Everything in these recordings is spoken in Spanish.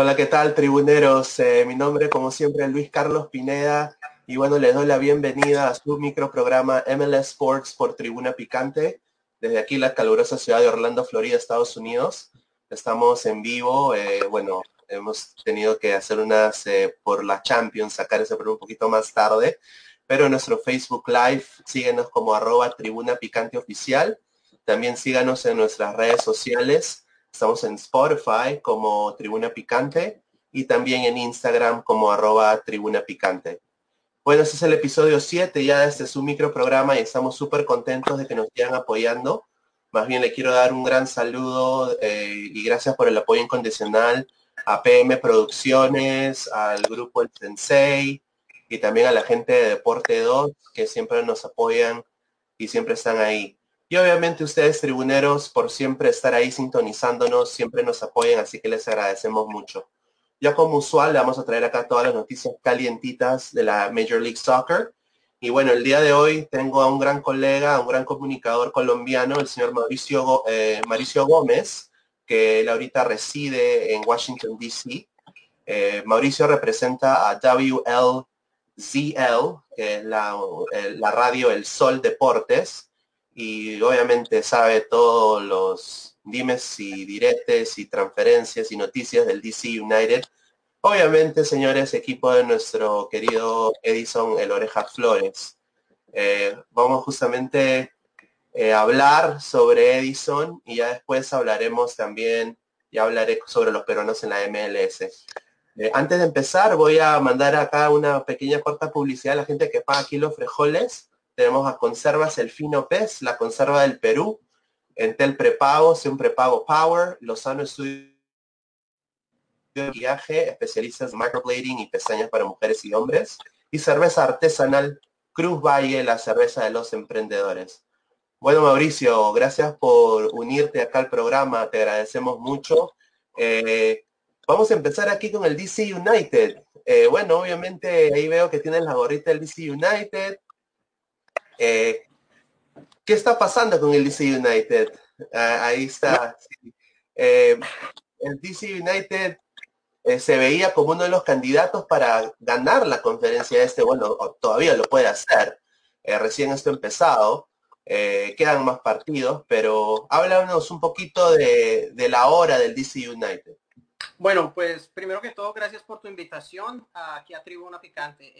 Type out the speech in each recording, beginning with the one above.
Hola, ¿qué tal, tribuneros? Eh, mi nombre, como siempre, es Luis Carlos Pineda. Y bueno, les doy la bienvenida a su microprograma MLS Sports por Tribuna Picante. Desde aquí, la calurosa ciudad de Orlando, Florida, Estados Unidos. Estamos en vivo. Eh, bueno, hemos tenido que hacer unas eh, por la Champions, sacar ese programa un poquito más tarde. Pero en nuestro Facebook Live, síguenos como arroba Tribuna Picante Oficial. También síganos en nuestras redes sociales Estamos en Spotify como Tribuna Picante y también en Instagram como arroba Tribuna Picante. Bueno, este es el episodio 7 ya de este su microprograma y estamos súper contentos de que nos sigan apoyando. Más bien le quiero dar un gran saludo eh, y gracias por el apoyo incondicional a PM Producciones, al grupo El Sensei y también a la gente de Deporte 2 que siempre nos apoyan y siempre están ahí. Y obviamente ustedes, tribuneros, por siempre estar ahí sintonizándonos, siempre nos apoyan, así que les agradecemos mucho. Ya como usual, le vamos a traer acá todas las noticias calientitas de la Major League Soccer. Y bueno, el día de hoy tengo a un gran colega, a un gran comunicador colombiano, el señor Mauricio, eh, Mauricio Gómez, que ahorita reside en Washington, D.C. Eh, Mauricio representa a WLZL, que es la, la radio El Sol Deportes y obviamente sabe todos los dimes y diretes y transferencias y noticias del DC United. Obviamente, señores, equipo de nuestro querido Edison El Oreja Flores. Eh, vamos justamente eh, a hablar sobre Edison y ya después hablaremos también, ya hablaré sobre los peruanos en la MLS. Eh, antes de empezar, voy a mandar acá una pequeña corta publicidad a la gente que paga aquí los frejoles tenemos a Conservas El Fino Pez, la conserva del Perú, Entel Prepago, un Prepago Power, Lozano Estudio de Viaje, especialistas en microblading y pestañas para mujeres y hombres, y cerveza artesanal Cruz Valle, la cerveza de los emprendedores. Bueno, Mauricio, gracias por unirte acá al programa, te agradecemos mucho. Eh, vamos a empezar aquí con el DC United. Eh, bueno, obviamente ahí veo que tienes la gorrita del DC United, eh, ¿Qué está pasando con el DC United? Ah, ahí está. Eh, el DC United eh, se veía como uno de los candidatos para ganar la conferencia este. Bueno, todavía lo puede hacer. recién esto empezado. quedan más partidos, pero háblanos un poquito de, de, la hora del DC United. Bueno, pues primero que todo, gracias por tu invitación aquí a Tribuna Picante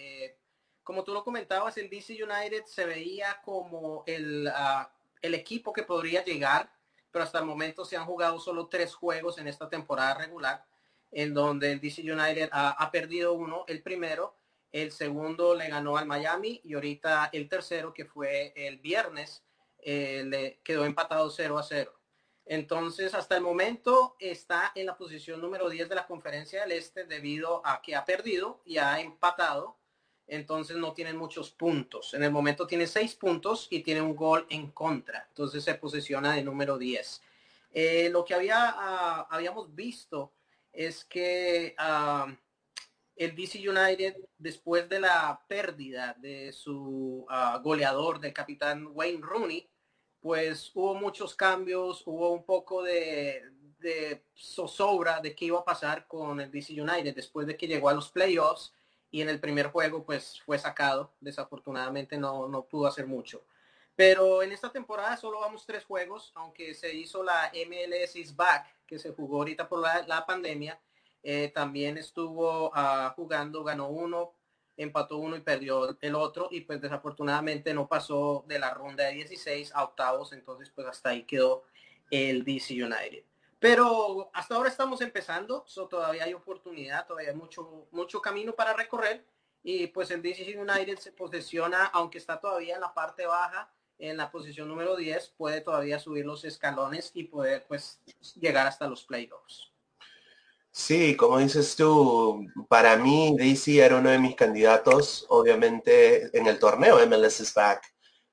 como tú lo comentabas, el DC United se veía como el, ah, el equipo que podría llegar, pero hasta el momento se han jugado solo tres juegos en esta temporada regular, en donde el DC United ha, perdido uno, el primero, el segundo le ganó al Miami y ahorita el tercero, que fue el viernes, eh, le quedó empatado 0 a 0. Entonces, hasta el momento está en la posición número 10 de la conferencia del Este debido a que ha perdido y ha empatado entonces no tienen muchos puntos. En el momento tiene seis puntos y tiene un gol en contra. Entonces se posiciona de número 10. Eh, lo que había, ah, habíamos visto es que ah, el DC United, después de la pérdida de su ah, goleador, del capitán Wayne Rooney, pues hubo muchos cambios, hubo un poco de, de zozobra de qué iba a pasar con el DC United después de que llegó a los playoffs y en el primer juego pues fue sacado. Desafortunadamente no, no pudo hacer mucho. Pero en esta temporada solo vamos tres juegos, aunque se hizo la MLS is back, que se jugó ahorita por la, pandemia. Eh, también estuvo ah, jugando, ganó uno, empató uno y perdió el otro. Y pues desafortunadamente no pasó de la ronda de 16 a octavos. Entonces pues hasta ahí quedó el DC United. Pero hasta ahora estamos empezando, so todavía hay oportunidad, todavía hay mucho, mucho camino para recorrer. Y pues el DC United se posiciona, aunque está todavía en la parte baja, en la posición número 10, puede todavía subir los escalones y poder pues llegar hasta los playoffs. Sí, como dices tú, para mí DC era uno de mis candidatos, obviamente en el torneo MLS is back,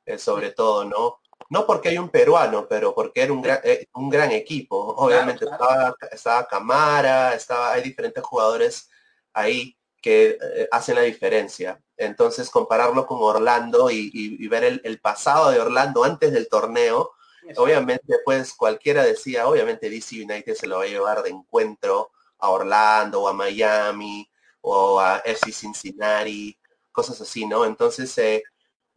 eh, sobre todo, ¿no? No porque hay un peruano, pero porque era un gran, eh, un gran equipo. Obviamente Estaba, estaba Camara, estaba, hay diferentes jugadores ahí que eh, hacen la diferencia. Entonces compararlo con Orlando y, ver el, pasado de Orlando antes del torneo, obviamente pues cualquiera decía, obviamente DC United se lo va a llevar de encuentro a Orlando o a Miami o a FC Cincinnati, cosas así, ¿no? Entonces, eh,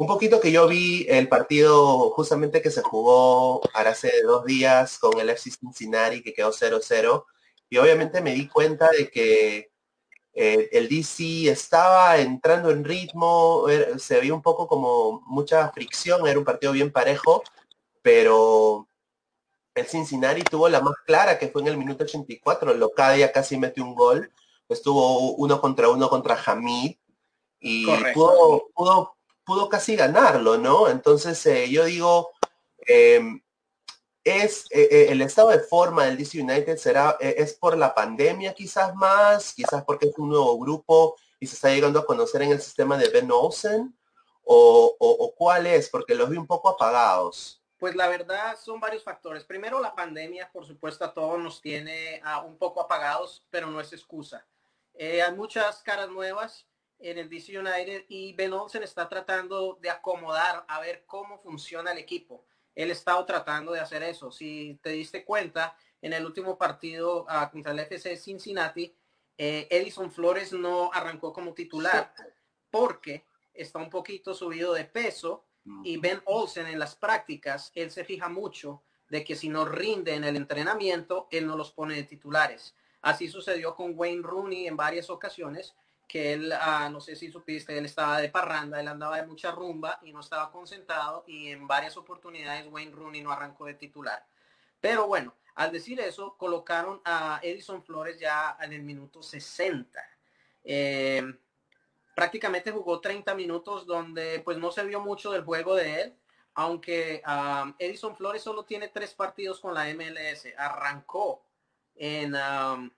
un poquito que yo vi el partido justamente que se jugó hace dos días con el FC Cincinnati que quedó 0-0 y obviamente me di cuenta de que eh, el DC estaba entrando en ritmo, se veía un poco como mucha fricción, era un partido bien parejo, pero el Cincinnati tuvo la más clara, que fue en el minuto 84. Locadia casi metió un gol. Estuvo uno contra uno contra Hamid y pudo, pudo, pudo, casi ganarlo, ¿no? Entonces eh, yo digo, em, es eh, eh, el estado de forma del DC United será es por la pandemia quizás más, quizás porque es un nuevo grupo y se está llegando a conocer en el sistema de Ben Olsen o, o cuál es, porque los vi un poco apagados. Pues la verdad son varios factores. Primero la pandemia, por supuesto, a todos nos tiene uh, un poco apagados, pero no es excusa. Hay muchas caras nuevas en el DC United y Ben Olsen está tratando de acomodar a ver cómo funciona el equipo. Él está tratando de hacer eso. Si te diste cuenta, en el último partido uh, contra el FC Cincinnati, eh, Edison Flores no arrancó como titular porque está un poquito subido de peso y Ben Olsen en las prácticas, él se fija mucho de que si no rinde en el entrenamiento, él no los pone de titulares. Así sucedió con Wayne Rooney en varias ocasiones, que él, ah, no sé si supiste, él estaba de parranda, él andaba de mucha rumba y no estaba concentrado y en varias oportunidades Wayne Rooney no arrancó de titular. Pero bueno, al decir eso, colocaron a Edison Flores ya en el minuto 60 prácticamente jugó 30 minutos donde pues no se vio mucho del juego de él, aunque um, Edison Flores solo tiene tres partidos con la MLS. Arrancó en, um,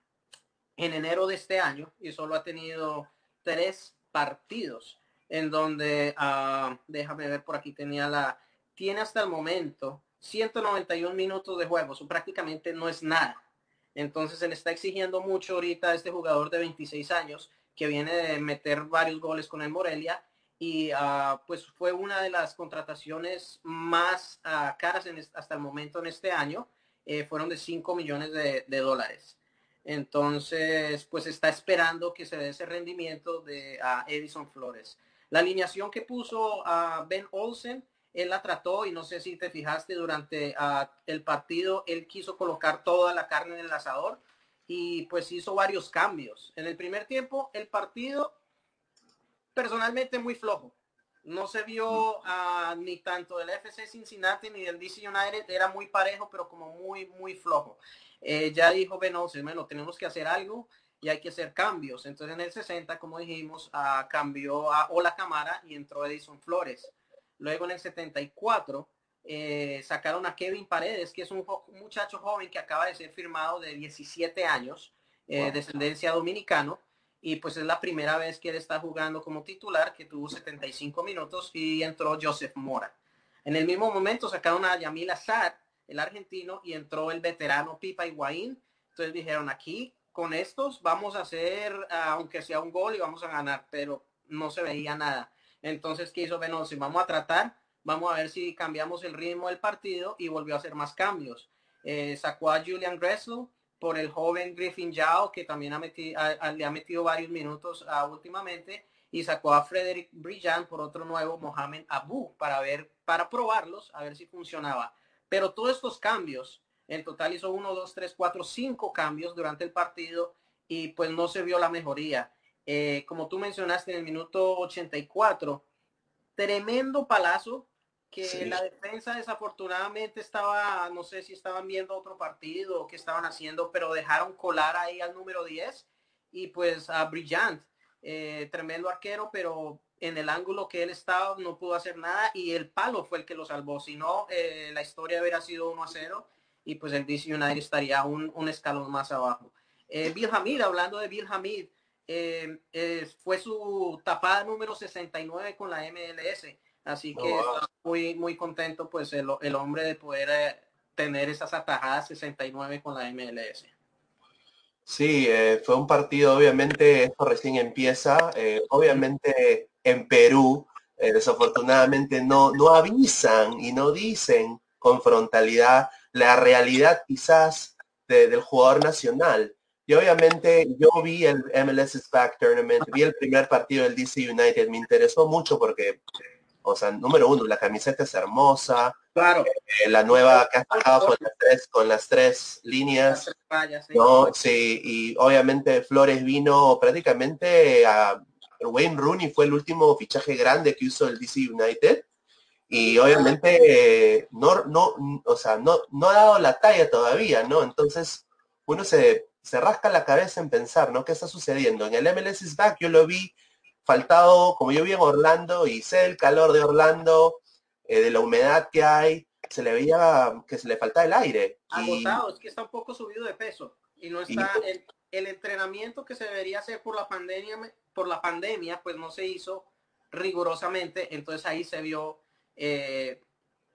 en enero de este año y solo ha tenido tres partidos en donde, um, déjame ver por aquí, tenía la, tiene hasta el momento 191 minutos de juego, prácticamente no es nada. Entonces se le está exigiendo mucho ahorita a este jugador de 26 años que viene de meter varios goles con el Morelia y uh, pues fue una de las contrataciones más uh, caras en hasta el momento en este año. Eh, fueron de 5 millones de, dólares. Entonces, pues está esperando que se dé ese rendimiento de Edison Flores. La alineación que puso a Ben Olsen, él la trató y no sé si te fijaste durante el partido, él quiso colocar toda la carne en el asador y pues hizo varios cambios. En el primer tiempo el partido personalmente muy flojo. No se vio ni tanto del FC Cincinnati ni del DC United, era muy parejo, pero como muy, muy flojo. Eh, ya dijo Benoce, bueno, tenemos que hacer algo y hay que hacer cambios. Entonces en el 60, como dijimos, uh, cambió a Ola Camara y entró Edison Flores. Luego en el 74 eh, sacaron a Kevin Paredes, que es un, muchacho joven que acaba de ser firmado de 17 años, eh, descendencia dominicano, y pues es la primera vez que él está jugando como titular, que tuvo 75 minutos y entró Joseph Mora. En el mismo momento sacaron a Yamil Azar, el argentino, y entró el veterano Pipa Higuaín. Entonces dijeron, aquí con estos vamos a hacer, aunque sea un gol y vamos a ganar, pero no se veía nada. Entonces, ¿qué hizo Venosi? Vamos a tratar Vamos a ver si cambiamos el ritmo del partido y volvió a hacer más cambios. Eh, sacó a Julian Gressel por el joven Griffin Yao, que también ha metido, le ha metido varios minutos uh, últimamente, y sacó a Frederick Brillant por otro nuevo Mohamed Abu para ver, para probarlos, a ver si funcionaba. Pero todos estos cambios, en total hizo uno, dos, tres, cuatro, cinco cambios durante el partido y pues no se vio la mejoría. Eh, como tú mencionaste en el minuto 84, tremendo palazo que la defensa desafortunadamente estaba, no sé si estaban viendo otro partido o qué estaban haciendo, pero dejaron colar ahí al número 10 y pues a Brillant, eh, tremendo arquero, pero en el ángulo que él estaba no pudo hacer nada y el palo fue el que lo salvó, si no eh, la historia hubiera sido 1 a 0 y pues el DC United estaría un, un escalón más abajo. Eh, Bill Hamid, hablando de Bill Hamid, fue su tapada número 69 con la MLS Así oh, que muy, muy contento pues el, el hombre de poder eh, tener esas atajadas 69 con la MLS. Sí, eh, fue un partido, obviamente, esto recién empieza, eh, obviamente en Perú, desafortunadamente no, no avisan y no dicen con frontalidad la realidad quizás del jugador nacional. Y obviamente yo vi el MLS Back Tournament, vi el primer partido del DC United, me interesó mucho porque, o sea, número uno, la camiseta es hermosa, Claro. eh, la nueva que ha sacado con las tres, con las tres líneas, Las rayas, sí. ¿no? Sí, y obviamente Flores vino prácticamente a Wayne Rooney fue el último fichaje grande que hizo el DC United. Y obviamente eh, no, no, o sea, no, no ha dado la talla todavía, ¿no? Entonces uno se, se rasca la cabeza en pensar, ¿no? ¿Qué está sucediendo? En el MLS is back yo lo vi faltado, como yo vi en Orlando y sé el calor de Orlando, eh, de la humedad que hay, se le veía que se le faltaba el aire. Y- es que está un poco subido de peso y no está el, el entrenamiento que se debería hacer por la pandemia, por la pandemia, pues no se hizo rigurosamente, entonces ahí se vio eh,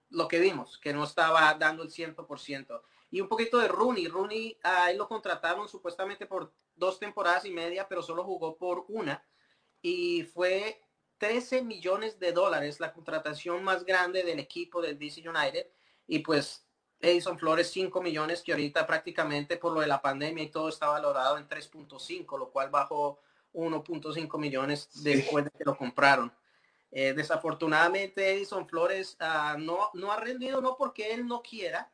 lo que vimos, que no estaba dando el 100%. Y un poquito de Rooney, Rooney a él lo contrataron supuestamente por dos temporadas y media, pero solo jugó por una y fue 13 millones de dólares la contratación más grande del equipo del DC United y pues Edison Flores 5 millones que ahorita prácticamente por lo de la pandemia y todo está valorado en 3.5, lo cual bajó 1.5 millones después de que lo compraron. Eh, desafortunadamente Edison Flores ah, no, no ha rendido no porque él no quiera,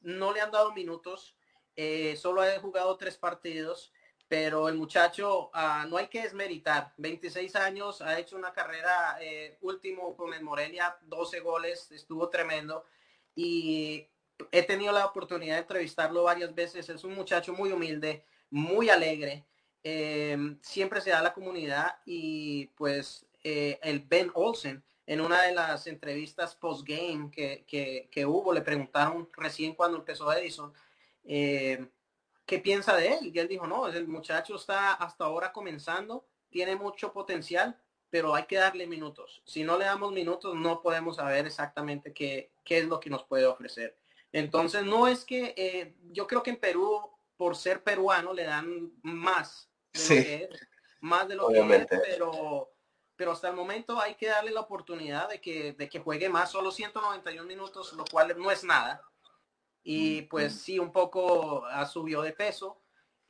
no le han dado minutos, eh, solo ha jugado tres partidos, pero el muchacho ah, no hay que desmeritar. 26 años, ha hecho una carrera eh, último con el Morelia, 12 goles, estuvo tremendo y he tenido la oportunidad de entrevistarlo varias veces. Es un muchacho muy humilde, muy alegre, eh, siempre se da a la comunidad y pues eh, el Ben Olsen en una de las entrevistas post-game que, que, que, hubo, le preguntaron recién cuando empezó Edison, eh, ¿qué piensa de él? Y él dijo, no, el muchacho está hasta ahora comenzando, tiene mucho potencial, pero hay que darle minutos. Si no le damos minutos, no podemos saber exactamente qué, qué es lo que nos puede ofrecer. Entonces, no es que eh, yo creo que en Perú, por ser peruano, le dan más de Sí. lo que es, más de lo Obviamente. que es, pero, pero hasta el momento hay que darle la oportunidad de que, de que juegue más, solo 191 minutos, lo cual no es nada. Y pues sí, un poco ah, subió de peso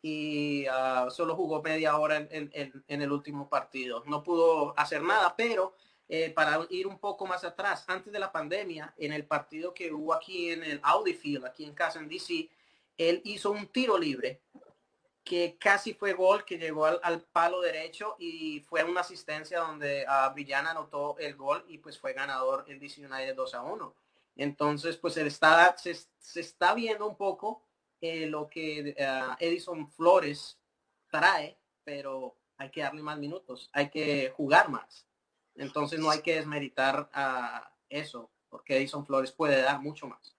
y ah, solo jugó media hora en, en- en- en el último partido. No pudo hacer nada, pero eh, para ir un poco más atrás, antes de la pandemia, en el partido que hubo aquí en el Audi Field, aquí en casa en DC, él hizo un tiro libre que casi fue gol, que llegó al, al palo derecho y fue una asistencia donde uh, Villana anotó el gol y pues fue ganador el DC United 2 a 1. Entonces, pues él está, se, se está viendo un poco eh, lo que uh, Edison Flores trae, pero hay que darle más minutos, hay que jugar más. Entonces no hay que desmeritar a eso, porque Edison Flores puede dar mucho más.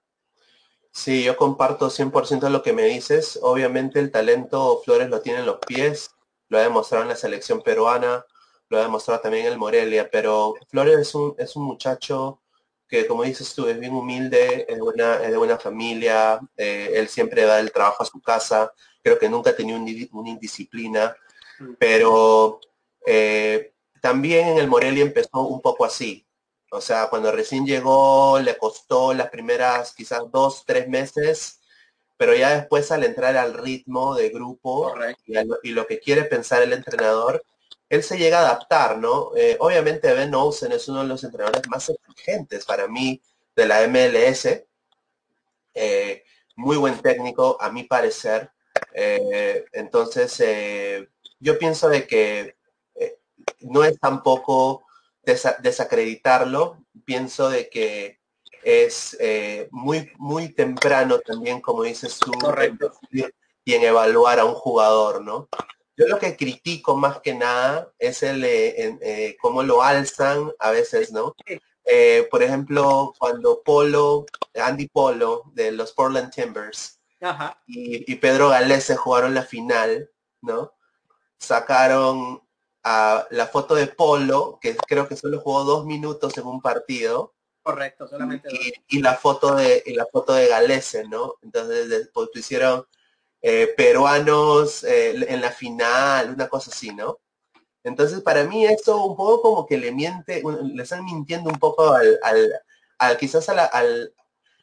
Sí, yo comparto 100% lo que me dices. Obviamente el talento Flores lo tiene en los pies, lo ha demostrado en la selección peruana, lo ha demostrado también en el Morelia, pero Flores es un, es un muchacho que, como dices tú, es bien humilde, es, buena, es de buena familia, eh, él siempre da el trabajo a su casa, creo que nunca ha tenido un, una indisciplina, pero eh, también en el Morelia empezó un poco así, o sea, cuando recién llegó le costó las primeras quizás dos, tres meses, pero ya después al entrar al ritmo de grupo y, lo, y, lo, que quiere pensar el entrenador, él se llega a adaptar, ¿no? Eh, obviamente Ben Olsen es uno de los entrenadores más exigentes para mí de la MLS. Eh, muy buen técnico, a mi parecer. Eh, entonces, yo pienso de que no es tampoco desa desacreditarlo. Pienso de que es eh, muy, muy temprano también, como dices tú, Correcto. y en evaluar a un jugador, ¿no? Yo lo que critico más que nada es el eh, eh, cómo lo alzan a veces, ¿no? Por ejemplo, cuando Polo, Andy Polo de los Portland Timbers Ajá. Y, y, Pedro Galese jugaron la final, ¿no? Sacaron a la foto de Polo, que creo que solo jugó dos minutos en un partido. Correcto, solamente y, y, la foto de y la foto de Galese, ¿no? Entonces después hicieron eh, peruanos eh, en la final, una cosa así, ¿no? Entonces para mí esto un poco como que le miente, le están mintiendo un poco al, al, al quizás a la, al,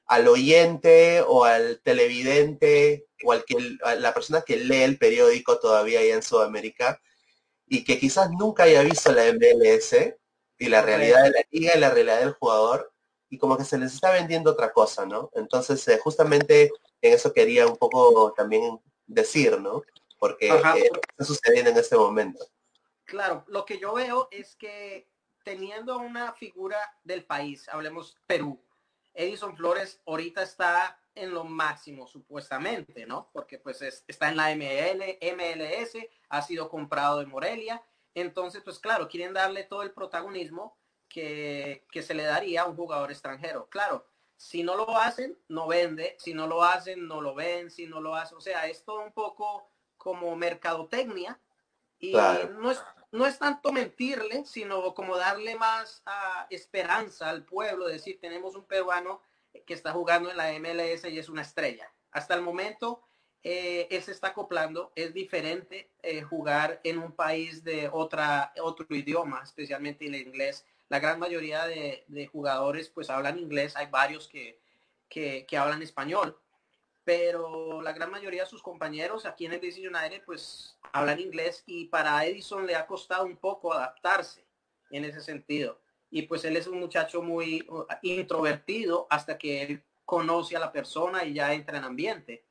al oyente o al televidente o al que a la persona que lee el periódico todavía ahí en Sudamérica y que quizás nunca haya visto la MLS y la realidad de la liga y la realidad del jugador y como que se les está vendiendo otra cosa, ¿no? Entonces, eh, justamente en eso quería un poco también decir, ¿no? Porque eh, está sucediendo en este momento. Claro, lo que yo veo es que teniendo una figura del país, hablemos Perú, Edison Flores ahorita está en lo máximo supuestamente, ¿no? Porque pues está en la ML, MLS, ha sido comprado de Morelia, entonces pues claro, quieren darle todo el protagonismo que, que se le daría a un jugador extranjero. Claro, si no lo hacen, no vende, si no lo hacen, no lo ven, si no lo hacen, o sea, es todo un poco como mercadotecnia. Y no es no es tanto mentirle, sino como darle más uh, esperanza al pueblo, decir, tenemos un peruano que está jugando en la MLS y es una estrella. Hasta el momento, eh, él se está acoplando, es diferente eh, jugar en un país de otra, otro idioma, especialmente el inglés. La gran mayoría de, de jugadores pues hablan inglés, hay varios que, que, que hablan español, pero la gran mayoría de sus compañeros aquí en el DC United pues hablan inglés y para Edison le ha costado un poco adaptarse en ese sentido. Y pues él es un muchacho muy uh, introvertido hasta que él conoce a la persona y ya entra en ambiente.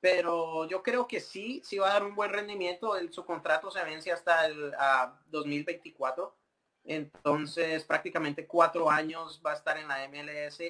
Pero yo creo que sí, sí va a dar un buen rendimiento. El, su contrato se vence hasta el 2024. Entonces prácticamente cuatro años va a estar en la MLS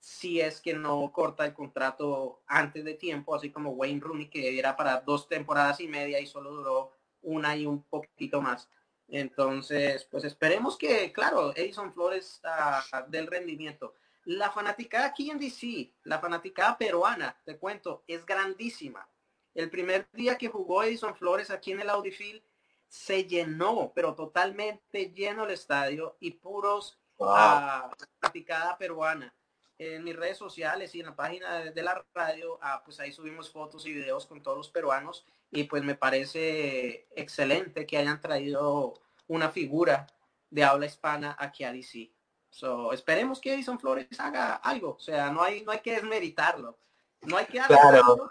si es que no corta el contrato antes de tiempo, así como Wayne Rooney, que era para dos temporadas y media y solo duró una y un poquito más. Entonces, pues esperemos que, claro, Edison Flores uh, del rendimiento. La fanática aquí en DC, la fanática peruana, te cuento, es grandísima. El primer día que jugó Edison Flores aquí en el Audifield, se llenó, pero totalmente lleno el estadio y puros wow. fanaticada peruana en mis redes sociales y en la página de, la radio, ah, pues ahí subimos fotos y videos con todos los peruanos y pues me parece excelente que hayan traído una figura de habla hispana aquí a DC. So, esperemos que Edison Flores haga algo, o sea, no hay, no hay que desmeritarlo, no hay que claro.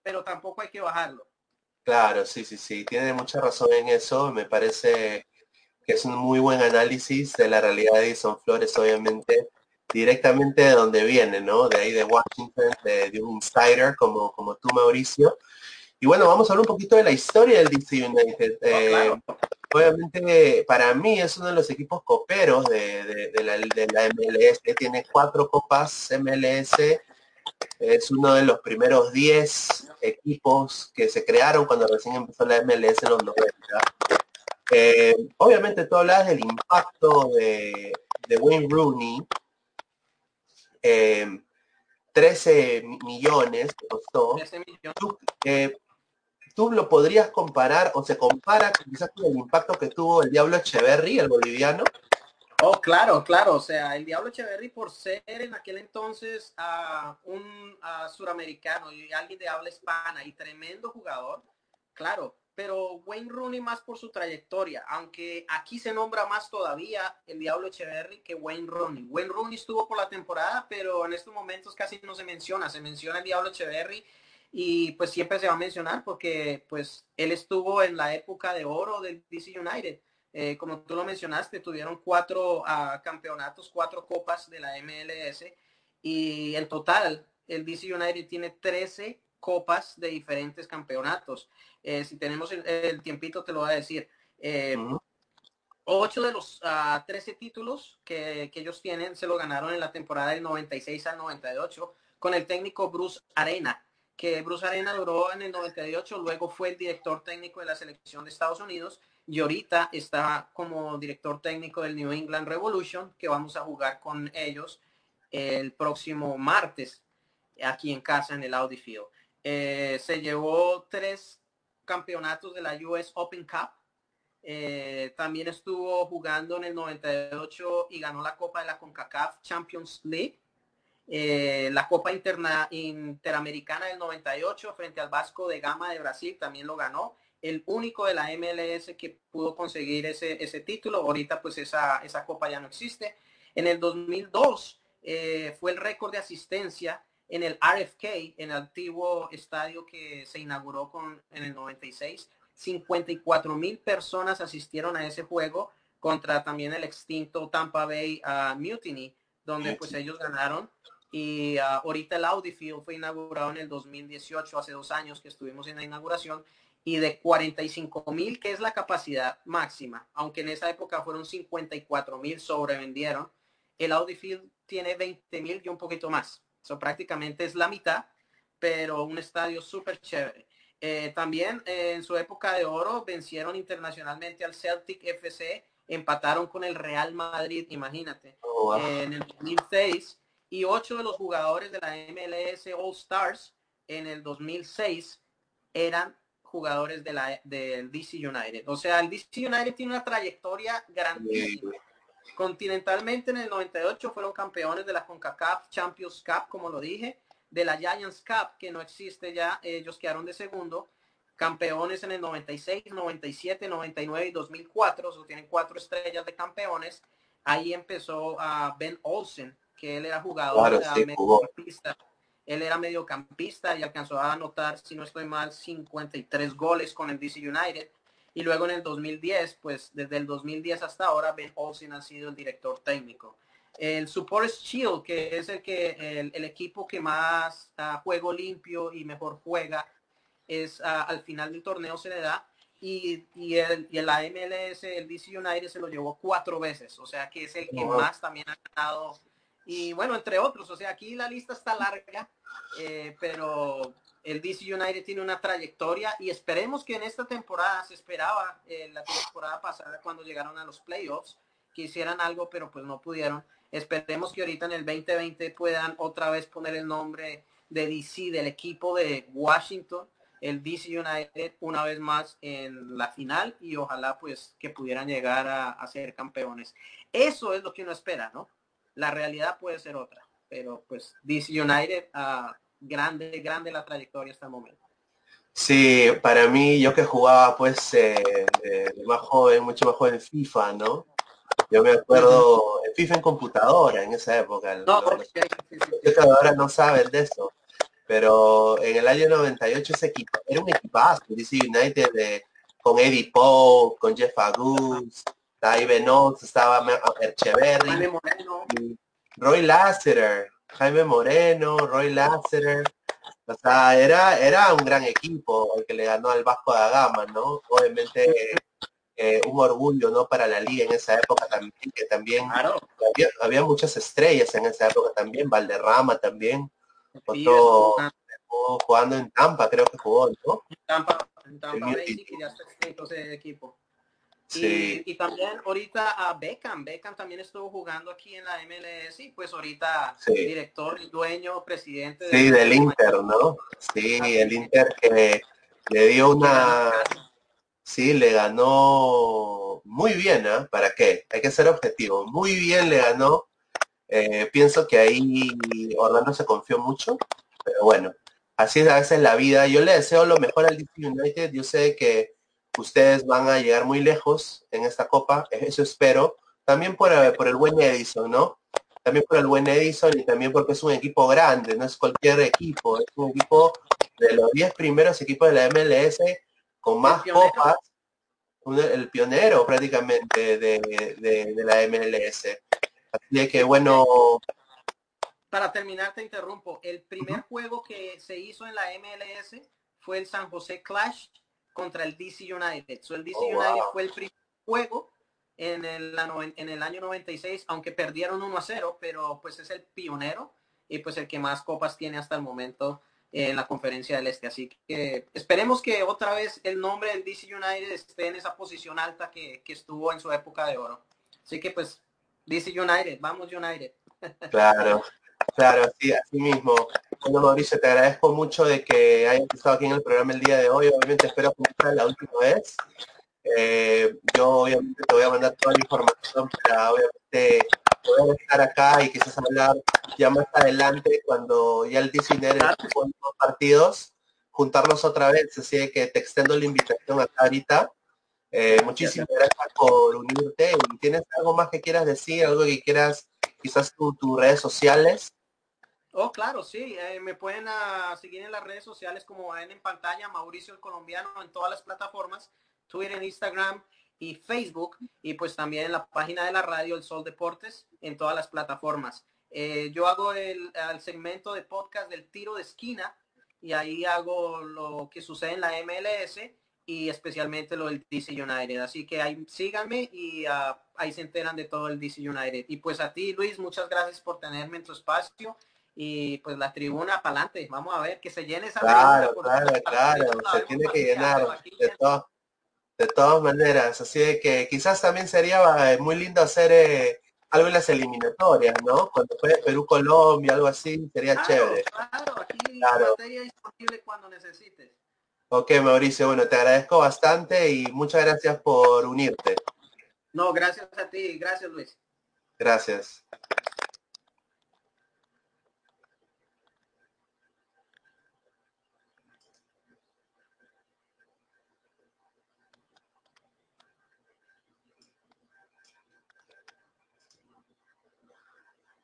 pero tampoco hay que bajarlo. Claro, sí, sí, sí, tiene mucha razón en eso, me parece que es un muy buen análisis de la realidad de Edison Flores, obviamente directamente de donde viene, ¿no? De ahí de Washington, de, un insider como, como tú, Mauricio. Y bueno, vamos a hablar un poquito de la historia del DC United. Oh, eh, obviamente, para mí es uno de los equipos coperos de, de, la, de la MLS. Tiene cuatro copas MLS. Es uno de los primeros 10 equipos que se crearon cuando recién empezó la MLS en los 90. Eh, obviamente tú hablas del impacto de, de Wayne Rooney 13 em, millones que costó. Tú, eh, ¿Tú, lo podrías comparar o se compara quizás con el impacto que tuvo el Diablo Echeverry, el boliviano? Oh, claro, claro. O sea, el Diablo Echeverry por ser en aquel entonces uh, un uh, suramericano y alguien de habla hispana y tremendo jugador, claro, pero Wayne Rooney más por su trayectoria, aunque aquí se nombra más todavía el Diablo Echeverry que Wayne Rooney. Wayne Rooney estuvo por la temporada, pero en estos momentos casi no se menciona, se menciona el Diablo Echeverry y pues siempre se va a mencionar porque pues él estuvo en la época de oro del DC United. Eh, como tú lo mencionaste, tuvieron cuatro uh, campeonatos, cuatro copas de la MLS y en total el DC United tiene 13 copas de diferentes campeonatos. Eh, si tenemos el, tiempito, te lo voy a decir. Eh, ocho de los uh, ah, 13 títulos que, que, ellos tienen se lo ganaron en la temporada del 96 al 98 con el técnico Bruce Arena, que Bruce Arena duró en el 98, luego fue el director técnico de la selección de Estados Unidos y ahorita está como director técnico del New England Revolution, que vamos a jugar con ellos el próximo martes aquí en casa en el Audi Field. Eh, se llevó tres campeonatos de la US Open Cup. Eh, también estuvo jugando en el 98 y ganó la Copa de la CONCACAF Champions League. Eh, la Copa Interamericana del 98 frente al Vasco de Gama de Brasil también lo ganó. El único de la MLS que pudo conseguir ese, ese título. Ahorita pues esa, esa copa ya no existe. En el 2002 eh, fue el récord de asistencia en el RFK, en el antiguo estadio que se inauguró con, en el 96. 54 mil personas asistieron a ese juego contra también el extinto Tampa Bay uh, Mutiny, donde pues ellos ganaron. Y uh, ahorita el Audi Field fue inaugurado en el 2018, hace dos años que estuvimos en la inauguración, y de 45 mil, que es la capacidad máxima, aunque en esa época fueron 54 mil, sobrevendieron. El Audi Field tiene 20 mil y un poquito más. Eso prácticamente es la mitad, pero un estadio súper chévere. Eh, también eh, en su época de oro vencieron internacionalmente al Celtic FC, empataron con el Real Madrid, imagínate, oh, en el 2006 y ocho de los jugadores de la MLS All Stars en el 2006 eran jugadores de la del DC United. O sea, el DC United tiene una trayectoria grandísima. Continentalmente en el 98 fueron campeones de la CONCACAF Champions Cup, como lo dije, de la Giants Cup, que no existe ya, ellos quedaron de segundo, campeones en el 96, 97, 99 y 2004, o tienen cuatro estrellas de campeones. Ahí empezó a Ben Olsen, que él era jugador, mediocampista. Él era mediocampista y alcanzó a anotar, si no estoy mal, 53 goles con el DC United. Y luego en el 2010, pues desde el 2010 hasta ahora, Ben Olsen ha sido el director técnico. El Support Shield, que es el que el, equipo que más uh, juego limpio y mejor juega, es uh, al final del torneo se le da. Y, y, el, y la MLS, el DC United se lo llevó cuatro veces, o sea que es el que más también ha ganado. Y bueno, entre otros, o sea, aquí la lista está larga, eh, pero el DC United tiene una trayectoria y esperemos que en esta temporada se esperaba, eh, la temporada pasada cuando llegaron a los playoffs, que hicieran algo, pero pues no pudieron. Esperemos que ahorita en el 2020 puedan otra vez poner el nombre de DC, del equipo de Washington, el DC United una vez más en la final y ojalá pues que pudieran llegar a, ser campeones. Eso es lo que uno espera, ¿no? La realidad puede ser otra, pero pues DC United, uh, grande, grande la trayectoria hasta el momento. Sí, para mí, yo que jugaba pues eh, más joven, mucho más joven FIFA, ¿no? Yo me acuerdo, en FIFA en computadora en esa época. No, ahora no saben de eso. Pero en el año 98 ese equipo, era un equipazo, DC United de, con Eddie Poe, con Jeff Agus, Dave Benoit, estaba Echeverry, Roy Lasseter, Jaime Moreno, Roy Lasseter. O sea, era, era un gran equipo el que le ganó al Vasco da Gama, ¿no? Obviamente eh, un orgullo no para la liga en esa época también que también había, muchas estrellas en esa época también Valderrama también jugando en Tampa creo que jugó ¿no? en Tampa, en Tampa ya está ese equipo y, también ahorita a Beckham, Beckham también estuvo jugando aquí en la MLS y pues ahorita director, dueño, presidente. Sí, del Inter, ¿no? Sí, el Inter que le dio una, Sí, le ganó muy bien, ¿eh? ¿Para qué? Hay que ser objetivo. Muy bien le ganó. Eh, pienso que ahí Orlando se confió mucho, pero bueno, así es a veces la vida. Yo le deseo lo mejor al DC United. Yo sé que ustedes van a llegar muy lejos en esta copa, eso espero. También por, eh, por el buen Edison, ¿no? También por el buen Edison y también porque es un equipo grande, no es cualquier equipo, es un equipo de los 10 primeros equipos de la MLS con más copas, el pionero prácticamente de, la MLS. Así que bueno. Para terminar, te interrumpo. El primer juego que se hizo en la MLS fue el San José Clash contra el DC United. So, el DC oh, United fue el primer juego en el, en el año 96, aunque perdieron 1 a 0, pero pues es el pionero y pues el que más copas tiene hasta el momento en la conferencia del Este. Así que esperemos que otra vez el nombre del DC United esté en esa posición alta que, estuvo en su época de oro. Así que pues DC United, vamos United. Claro, claro, sí, así mismo. Bueno, Mauricio, te agradezco mucho de que hayas estado aquí en el programa el día de hoy. Obviamente espero que sea la última vez. Eh, yo obviamente te voy a mandar toda la información para obviamente poder estar acá y quizás hablar ya más adelante cuando ya el DC United los partidos, juntarlos otra vez. Así que te extendo la invitación acá ahorita. Eh, muchísimas gracias por unirte. ¿Tienes algo más que quieras decir? ¿Algo que quieras quizás tus redes sociales. Oh, claro, sí. Eh, me pueden uh, seguir en las redes sociales como ven en pantalla, Mauricio el Colombiano, en todas las plataformas, Twitter, Instagram y Facebook. Y pues también en la página de la radio, El Sol Deportes, en todas las plataformas. Eh, yo hago el, el, segmento de podcast del tiro de esquina y ahí hago lo que sucede en la MLS y especialmente lo del DC United. Así que ahí síganme y uh, ahí se enteran de todo el DC United. Y pues a ti, Luis, muchas gracias por tenerme en tu espacio. Y pues la tribuna para adelante. Vamos a ver que se llene esa Claro, claro, claro. Se tiene que llenar de, to de, todas maneras. Así de que quizás también sería eh, muy lindo hacer eh, algo en las eliminatorias, ¿no? Cuando fue Perú-Colombia, algo así, sería claro, chévere. Claro, aquí claro. disponible cuando necesites. Ok, Mauricio, bueno, te agradezco bastante y muchas gracias por unirte. No, gracias a ti, gracias Luis. Gracias.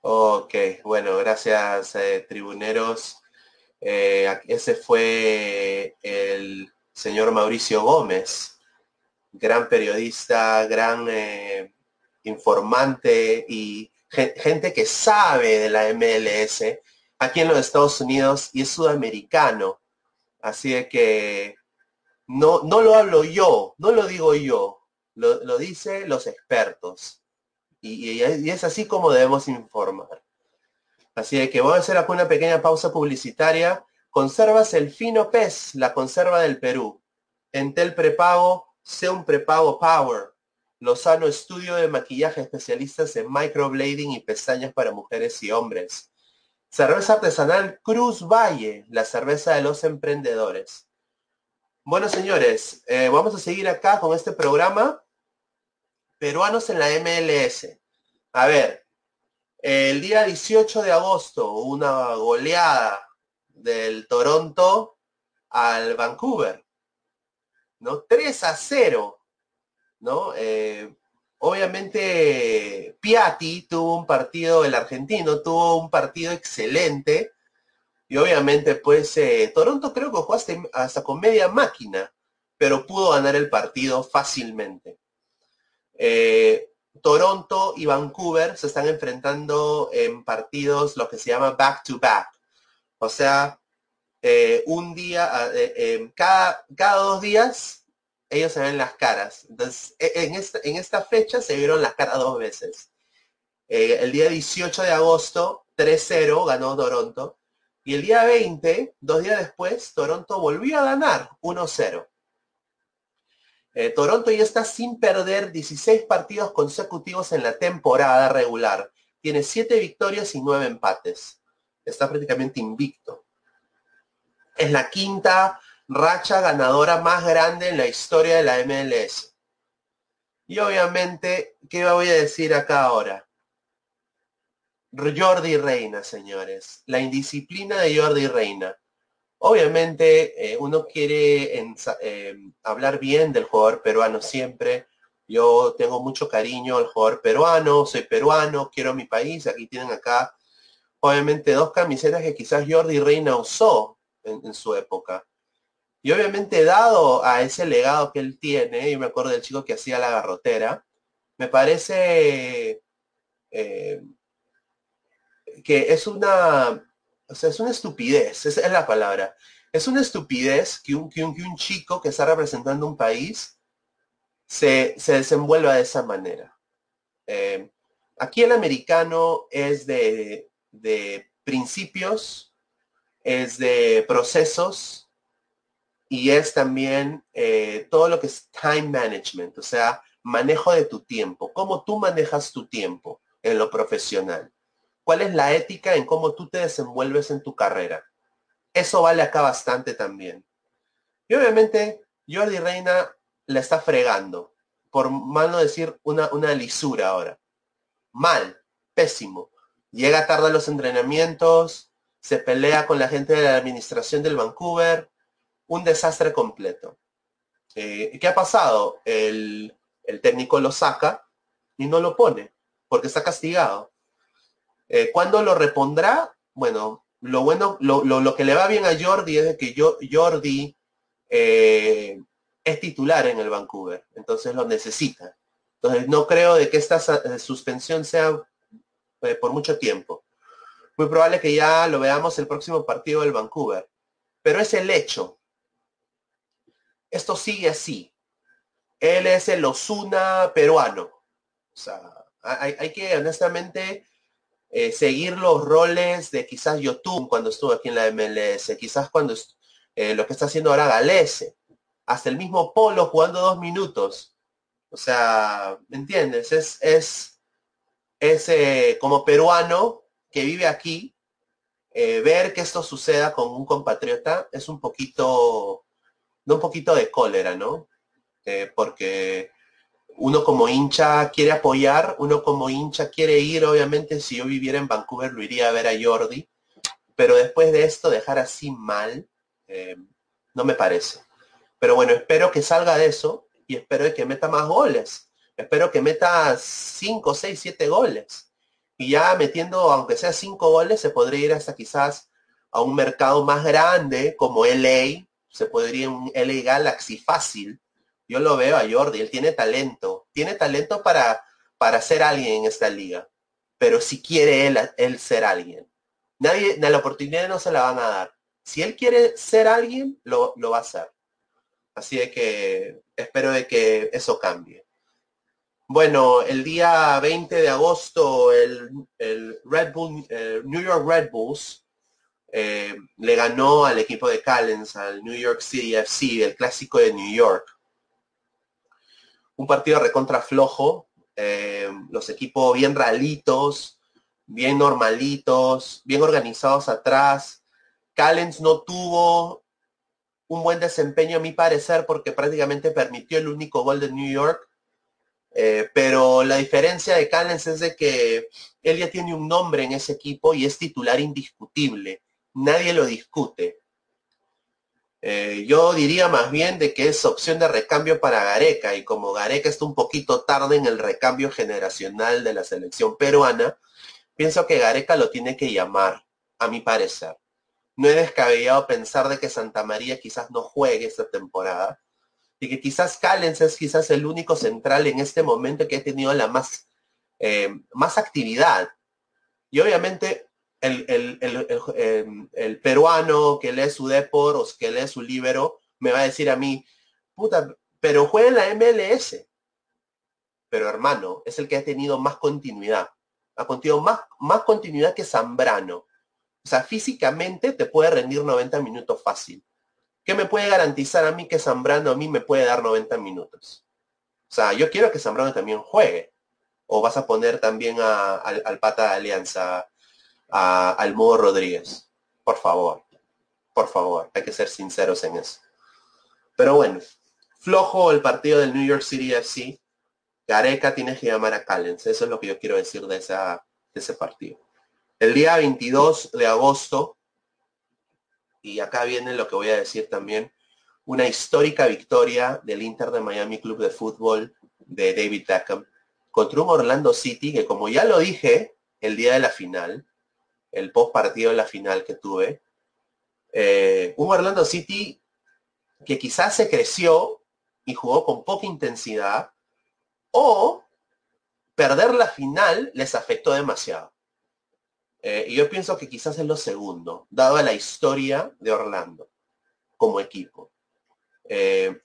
Ok, bueno, gracias eh, tribuneros. Eh, ese fue el señor Mauricio Gómez, gran periodista, gran eh, informante y gente que sabe de la MLS aquí en los Estados Unidos y es sudamericano. Así que no, no lo hablo yo, no lo digo yo, lo, lo dicen los expertos. Y, y es así como debemos informar. Así que voy a hacer aquí una pequeña pausa publicitaria. Conservas el fino pez, la conserva del Perú. Entel prepago, sea un prepago Power. Lozano Estudio de Maquillaje especialistas en microblading y pestañas para mujeres y hombres. Cerveza artesanal Cruz Valle, la cerveza de los emprendedores. Bueno, señores, eh, vamos a seguir acá con este programa. Peruanos en la MLS. A ver, el día 18 de agosto, una goleada del Toronto al Vancouver, ¿no? 3 a 0, ¿no? Eh, obviamente Piatti tuvo un partido, el argentino tuvo un partido excelente y obviamente pues eh, Toronto creo que jugó hasta, con media máquina, pero pudo ganar el partido fácilmente. Eh, Toronto y Vancouver se están enfrentando en partidos lo que se llama back to back. O sea, eh, un día, eh, eh, cada, cada dos días, ellos se ven las caras. Entonces, e, en esta, en esta fecha se vieron las caras dos veces. el día 18 de agosto, 3-0 ganó Toronto. Y el día 20, dos días después, Toronto volvió a ganar 1-0. Eh, Toronto ya está sin perder 16 partidos consecutivos en la temporada regular. Tiene 7 victorias y 9 empates. Está prácticamente invicto. Es la quinta racha ganadora más grande en la historia de la MLS. Y obviamente, ¿qué voy a decir acá ahora? Jordi Reina, señores. La indisciplina de Jordi Reina. Obviamente eh, uno quiere eh, hablar bien del jugador peruano siempre. Yo tengo mucho cariño al jugador peruano, soy peruano, quiero mi país. Aquí tienen acá, obviamente, dos camisetas que quizás Jordi Reina usó en, su época. Y obviamente dado a ese legado que él tiene, y me acuerdo del chico que hacía la garrotera, me parece eh, que es una o sea, es una estupidez, esa es la palabra. Es una estupidez que un, que un, que un chico que está representando un país se, se desenvuelva de esa manera. Eh, aquí el americano es de, de principios, es de procesos y es también eh, todo lo que es time management, o sea, manejo de tu tiempo, cómo tú manejas tu tiempo en lo profesional cuál es la ética en cómo tú te desenvuelves en tu carrera. Eso vale acá bastante también. Y obviamente Jordi Reina la está fregando, por mal no decir una, una lisura ahora. Mal, pésimo. Llega tarde a los entrenamientos, se pelea con la gente de la administración del Vancouver, un desastre completo. Eh, ¿Qué ha pasado? El, el técnico lo saca y no lo pone, porque está castigado. Eh, ¿Cuándo lo repondrá? Bueno, lo bueno, lo, que le va bien a Jordi es que yo, Jordi eh, es titular en el Vancouver, entonces lo necesita. Entonces no creo de que esta eh, suspensión sea por mucho tiempo. Muy probable que ya lo veamos el próximo partido del Vancouver. Pero es el hecho. Esto sigue así. Él es el Osuna peruano. O sea, hay, que honestamente eh, seguir los roles de quizás YouTube cuando estuvo aquí en la MLS, quizás cuando eh, lo que está haciendo ahora Galese, hasta el mismo Polo jugando dos minutos. O sea, ¿me entiendes? Es, es, es eh, como peruano que vive aquí, ver que esto suceda con un compatriota es un poquito, de un poquito de cólera, ¿no? porque uno como hincha quiere apoyar, uno como hincha quiere ir, obviamente si yo viviera en Vancouver lo iría a ver a Jordi, pero después de esto dejar así mal, eh, no me parece. Pero bueno, espero que salga de eso y espero que meta más goles. Espero que meta 5, 6, 7 goles. Y ya metiendo, aunque sea 5 goles, se podría ir hasta quizás a un mercado más grande como LA. Se podría ir un LA Galaxy fácil yo lo veo a Jordi, él tiene talento, tiene talento para, para ser alguien en esta liga, pero si quiere él, él ser alguien. Nadie, la oportunidad no se la van a dar. Si él quiere ser alguien, lo, va a hacer. Así de que espero de que eso cambie. Bueno, el día 20 de agosto el, Red Bull, New York Red Bulls eh, le ganó al equipo de Callens, al New York City FC, el clásico de New York un partido recontra flojo, eh, los equipos bien ralitos, bien normalitos, bien organizados atrás. Callens no tuvo un buen desempeño a mi parecer porque prácticamente permitió el único gol de New York. Eh, pero la diferencia de Callens es de que él ya tiene un nombre en ese equipo y es titular indiscutible. Nadie lo discute. Eh, yo diría más bien de que es opción de recambio para Gareca y como Gareca está un poquito tarde en el recambio generacional de la selección peruana, pienso que Gareca lo tiene que llamar, a mi parecer. No he descabellado pensar de que Santa María quizás no juegue esta temporada y que quizás Callens es quizás el único central en este momento que ha tenido la más, eh, más actividad. Y obviamente Em, el, peruano que lee su Depor o que lee su Libero me va a decir a mí, puta, pero juega en la MLS. Pero hermano, es el que ha tenido más continuidad. Ha tenido más, más continuidad que Zambrano. O sea, físicamente te puede rendir 90 minutos fácil. ¿Qué me puede garantizar a mí que Zambrano a mí me puede dar 90 minutos? O sea, yo quiero que Zambrano también juegue. O vas a poner también al, al pata de Alianza a, al Rodríguez. Por favor, por favor, hay que ser sinceros en eso. Pero bueno, flojo el partido del New York City FC. Gareca tiene que llamar a Callens. Eso es lo que yo quiero decir de, esa, de ese partido. El día 22 de agosto, y acá viene lo que voy a decir también, una histórica victoria del Inter de Miami Club de Fútbol de David Beckham contra un Orlando City que como ya lo dije el día de la final, el post partido de la final que tuve. Eh, un Orlando City que quizás se creció y jugó con poca intensidad, o perder la final les afectó demasiado. Eh, y yo pienso que quizás es lo segundo, dado la historia de Orlando como equipo. Eh,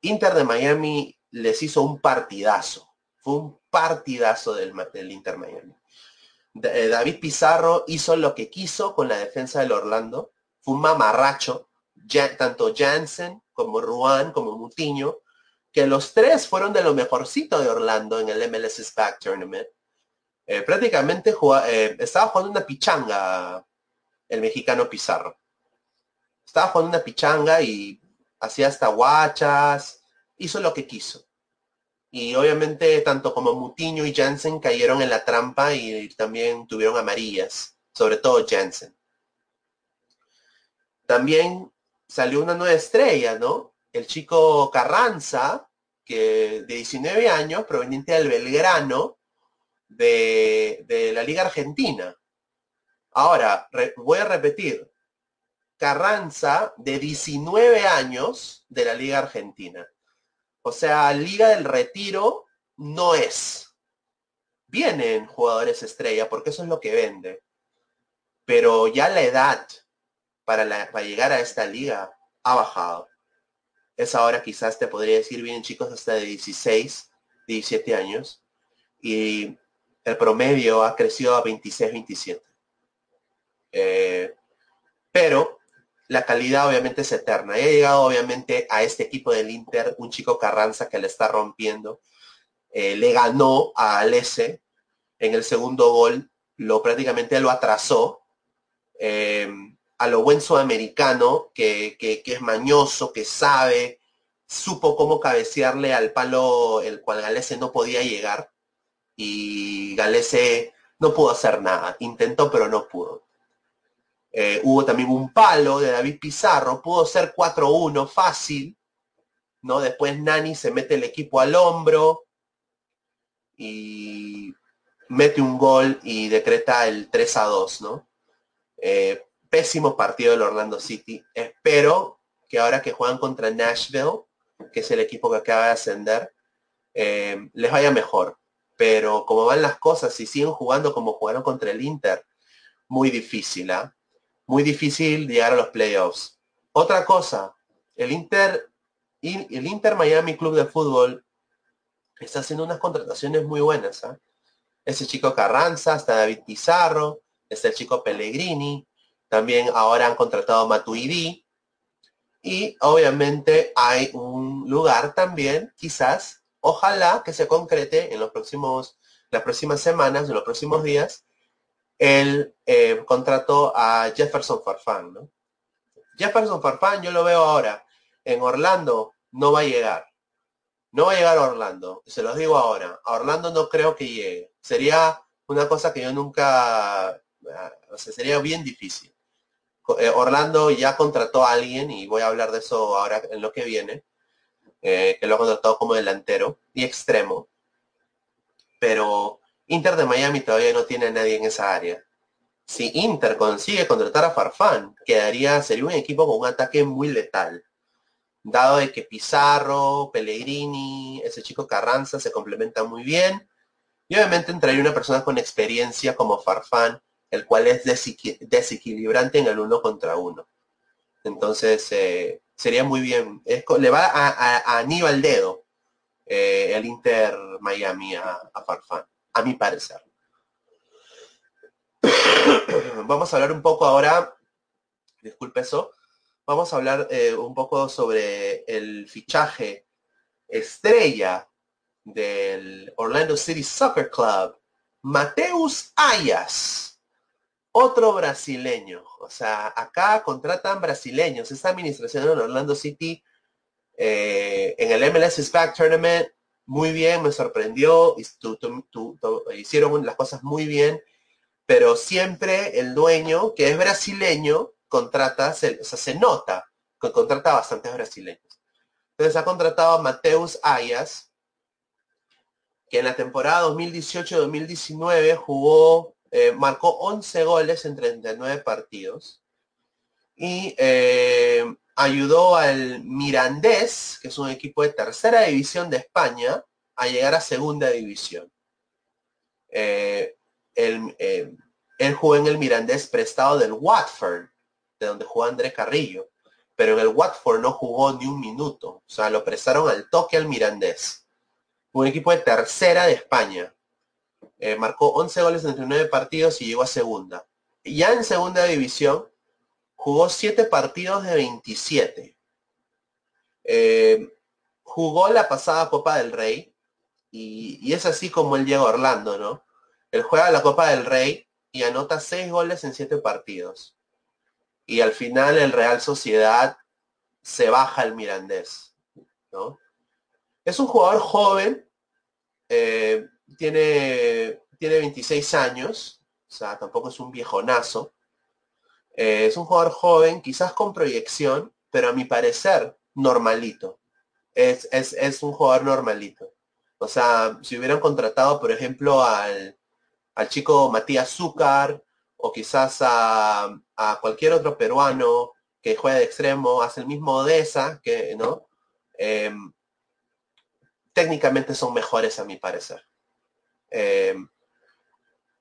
Inter de Miami les hizo un partidazo, fue un partidazo del, del Inter Miami. Eh, David Pizarro hizo lo que quiso con la defensa del Orlando. Fue un mamarracho. tanto Jansen como Ruan como Mutiño, que los tres fueron de lo mejorcito de Orlando en el MLS SPAC Tournament. Eh, prácticamente eh, estaba jugando una pichanga el mexicano Pizarro. Estaba jugando una pichanga y hacía hasta guachas, hizo lo que quiso. Y obviamente tanto como Mutiño y Jansen cayeron en la trampa y también tuvieron amarillas, sobre todo Jansen. También salió una nueva estrella, ¿no? El chico Carranza, que de 19 años, proveniente del Belgrano, de, de la Liga Argentina. Ahora, voy a repetir, Carranza de 19 años de la Liga Argentina. O sea, Liga del Retiro no es. Vienen jugadores estrella porque eso es lo que vende. Pero ya la edad para, llegar a esta liga ha bajado. Es ahora quizás te podría decir, vienen chicos hasta de 16, 17 años. Y el promedio ha crecido a 26, 27. Eh, pero la calidad obviamente es eterna. ha llegado obviamente a este equipo del Inter un chico Carranza que le está rompiendo. Eh, le ganó a Alese en el segundo gol, lo prácticamente lo atrasó. Eh, a lo buen sudamericano, que, que, es mañoso, que sabe, supo cómo cabecearle al palo el cual Galese no podía llegar. Y Galese no pudo hacer nada. Intentó, pero no pudo. Eh, hubo también un palo de David Pizarro, pudo ser 4-1 fácil, ¿no? Después Nani se mete el equipo al hombro y mete un gol y decreta el 3 2, ¿no? Eh, pésimo partido del Orlando City. Espero que ahora que juegan contra Nashville, que es el equipo que acaba de ascender, eh, les vaya mejor. Pero como van las cosas, si siguen jugando como jugaron contra el Inter, muy difícil, ¿ah? Muy difícil llegar a los playoffs. Otra cosa, el Inter, el Inter Miami Club de Fútbol está haciendo unas contrataciones muy buenas. ¿ah? Ese chico Carranza, está David Pizarro, está el chico Pellegrini, también ahora han contratado a Matuidi. Y obviamente hay un lugar también, quizás, ojalá que se concrete en los próximos, las próximas semanas, en los próximos días, el eh, contrato a Jefferson Farfán, ¿no? Jefferson Farfán yo lo veo ahora. En Orlando no va a llegar. No va a llegar a Orlando. Se los digo ahora. A Orlando no creo que llegue. Sería una cosa que yo nunca... Ah, o sería bien difícil. Eh, Orlando ya contrató a alguien, y voy a hablar de eso ahora en lo que viene, eh, que lo ha contratado como delantero y extremo. Pero Inter de Miami todavía no tiene a nadie en esa área. Si Inter consigue contratar a Farfán, quedaría, sería un equipo con un ataque muy letal. Dado de que Pizarro, Pellegrini, ese chico Carranza se complementan muy bien. Y obviamente entraría una persona con experiencia como Farfán, el cual es desequilibrante en el uno contra uno. Entonces, eh, sería muy bien. le va a, Aníbal Dedo eh, el Inter Miami a Farfán a mi parecer. Vamos a hablar un poco ahora, disculpe eso, vamos a hablar eh, un poco sobre el fichaje estrella del Orlando City Soccer Club, Mateus Ayas, otro brasileño. O sea, acá contratan brasileños. Esta administración en Orlando City, eh, en el MLS Back Tournament, muy bien, me sorprendió, hicieron las cosas muy bien, pero siempre el dueño, que es brasileño, contrata, se, o sea, se nota que contrata a bastantes brasileños. Entonces ha contratado a Mateus Ayas, que en la temporada 2018-2019 jugó, eh, marcó 11 goles en 39 partidos. Y eh, ayudó al Mirandés, que es un equipo de tercera división de España, a llegar a segunda división. Eh, eh, él, jugó en el Mirandés prestado del Watford, de donde jugó André Carrillo, pero en el Watford no jugó ni un minuto, o sea, lo prestaron al toque al Mirandés. Un equipo de tercera de España. Eh, marcó 11 goles en 39 partidos y llegó a segunda. Ya en segunda división jugó 7 partidos de 27. Eh, jugó la pasada Copa del Rey y, es así como él llega a Orlando, ¿no? Él juega la Copa del Rey y anota 6 goles en 7 partidos. Y al final el Real Sociedad se baja el Mirandés, ¿no? Es un jugador joven, eh, tiene, tiene 26 años, o sea, tampoco es un viejonazo. Eh, es un jugador joven, quizás con proyección, pero a mi parecer, normalito. Es, es, un jugador normalito. O sea, si hubieran contratado, por ejemplo, al, chico Matías Zúcar o quizás a, cualquier otro peruano que juegue de extremo, hace el mismo esa que, ¿no? Em, técnicamente son mejores a mi parecer. Em,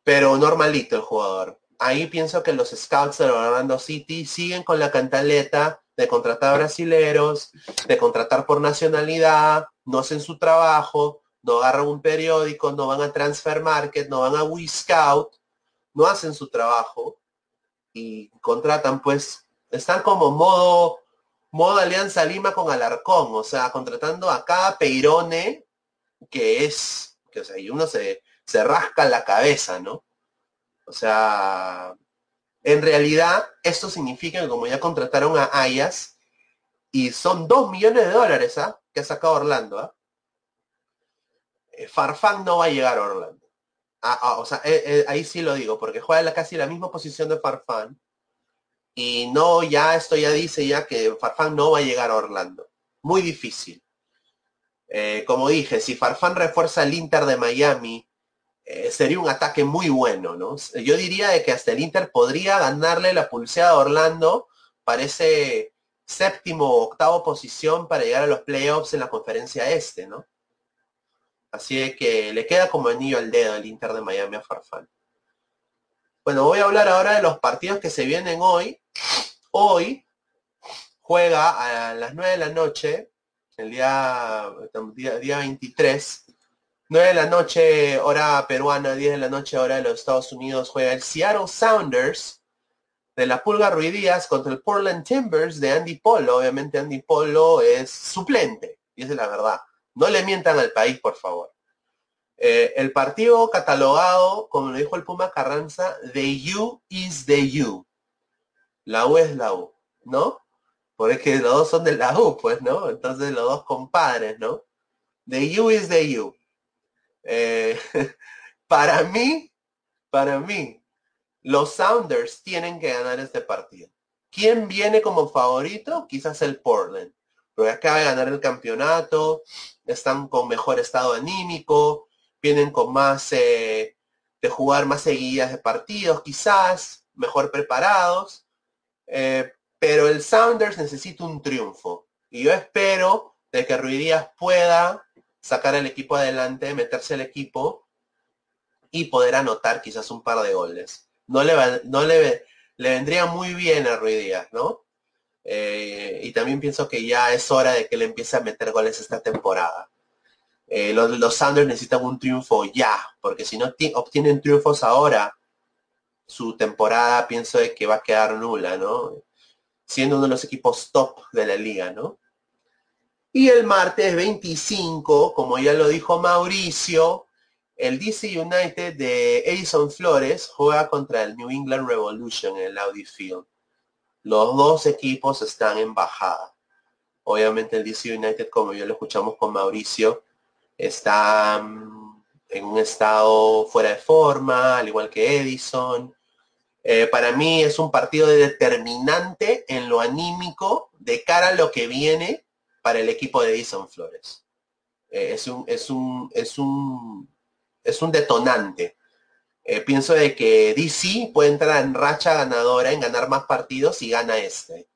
pero normalito el jugador. Ahí pienso que los scouts de Orlando City siguen con la cantaleta de contratar brasileros, de contratar por nacionalidad, no hacen su trabajo, no agarran un periódico, no van a Transfer Market, no van a WeScout, no hacen su trabajo y contratan pues, están como modo, modo Alianza Lima con Alarcón, o sea, contratando a cada peirone que es, que o sea, y uno se, se rasca la cabeza, ¿no? O sea, en realidad esto significa que como ya contrataron a Ayas, y son dos millones de dólares, ¿ah? Que ha sacado Orlando, ¿ah? Eh, Farfán no va a llegar a Orlando. Ah, ah, o sea, eh, eh, ahí sí lo digo, porque juega casi la misma posición de Farfán. Y no, ya esto ya dice ya que Farfán no va a llegar a Orlando. Muy difícil. como dije, si Farfán refuerza el Inter de Miami, sería un ataque muy bueno, ¿no? Yo diría de que hasta el Inter podría ganarle la pulseada a Orlando para ese séptimo o octavo posición para llegar a los playoffs en la conferencia este, ¿no? Así que le queda como anillo al dedo el Inter de Miami a Farfán. Bueno, voy a hablar ahora de los partidos que se vienen hoy. Hoy juega a las 9 de la noche, el día, día, 23, 9 de la noche, hora peruana, 10 de la noche, hora de los Estados Unidos, juega el Seattle Sounders de la Pulga Ruidías contra el Portland Timbers de Andy Polo. Obviamente Andy Polo es suplente, y esa es la verdad. No le mientan al país, por favor. Eh, el partido catalogado, como lo dijo el Puma Carranza, the U is the U. La U es la U, ¿no? Porque los dos son de la U, pues, ¿no? Entonces los dos compadres, ¿no? The U is the U. Eh, para mí, para mí, los Sounders tienen que ganar este partido. ¿Quién viene como favorito? Quizás el Portland. Pero acaba de ganar el campeonato, están con mejor estado anímico, vienen con más eh, de jugar más seguidas de partidos, quizás, mejor preparados. Eh, pero el Sounders necesita un triunfo. Y yo espero de que Ruidías pueda sacar el equipo adelante, meterse al equipo y poder anotar quizás un par de goles. No le, no le, le vendría muy bien a Ruidías, ¿no? Eh, y también pienso que ya es hora de que le empiece a meter goles esta temporada. Eh, los, los Sanders necesitan un triunfo ya, porque si no obtienen triunfos ahora, su temporada pienso de que va a quedar nula, ¿no? Siendo uno de los equipos top de la liga, ¿no? Y el martes 25, como ya lo dijo Mauricio, el DC United de Edison Flores juega contra el New England Revolution en el Audi Field. Los dos equipos están en bajada. Obviamente el DC United, como ya lo escuchamos con Mauricio, está mm, en un estado fuera de forma, al igual que Edison. Eh, para mí es un partido determinante en lo anímico de cara a lo que viene para el equipo de Edison Flores. Eh, es, un, es, un, es, un, es un detonante. Eh, pienso de que DC puede entrar en racha ganadora, en ganar más partidos y gana este.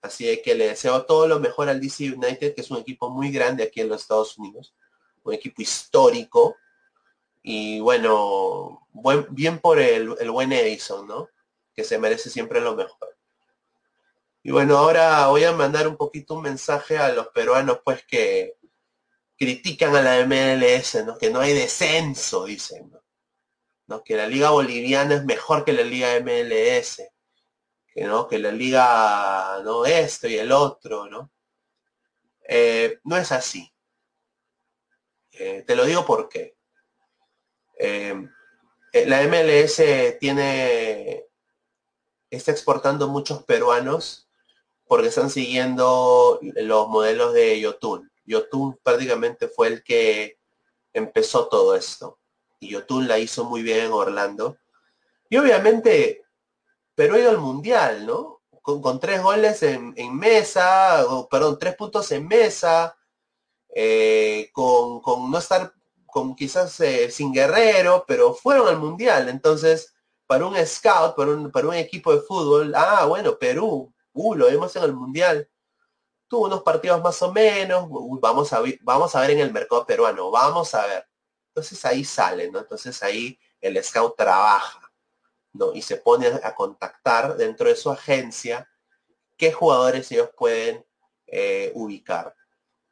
Así que le deseo todo lo mejor al DC United, que es un equipo muy grande aquí en los Estados Unidos, un equipo histórico. Y bueno, bien por el, el buen Edison, ¿no? Que se merece siempre lo mejor. Y bueno, ahora voy a mandar un poquito un mensaje a los peruanos, pues que critican a la MLS, ¿no? Que no hay descenso, dicen, ¿no? que la liga boliviana es mejor que la liga MLS, que, ¿no? que la liga no esto y el otro, ¿no? Eh, no es así. Eh, te lo digo porque eh, la MLS tiene, está exportando muchos peruanos porque están siguiendo los modelos de Yotun. Yotun prácticamente fue el que empezó todo esto y Yotun la hizo muy bien en Orlando. Y obviamente, pero ido al Mundial, ¿no? Con, tres goles en, mesa, perdón, tres puntos en mesa, eh, con, no estar con quizás eh, sin guerrero, pero fueron al Mundial. Entonces, para un scout, para un, para un equipo de fútbol, ah, bueno, Perú, uh, lo vemos en el Mundial, tuvo unos partidos más o menos, vamos a, ver, vamos a ver en el mercado peruano, vamos a ver. Entonces ahí sale, ¿no? Entonces ahí el scout trabaja, ¿no? Y se pone a contactar dentro de su agencia qué jugadores ellos pueden eh, ubicar.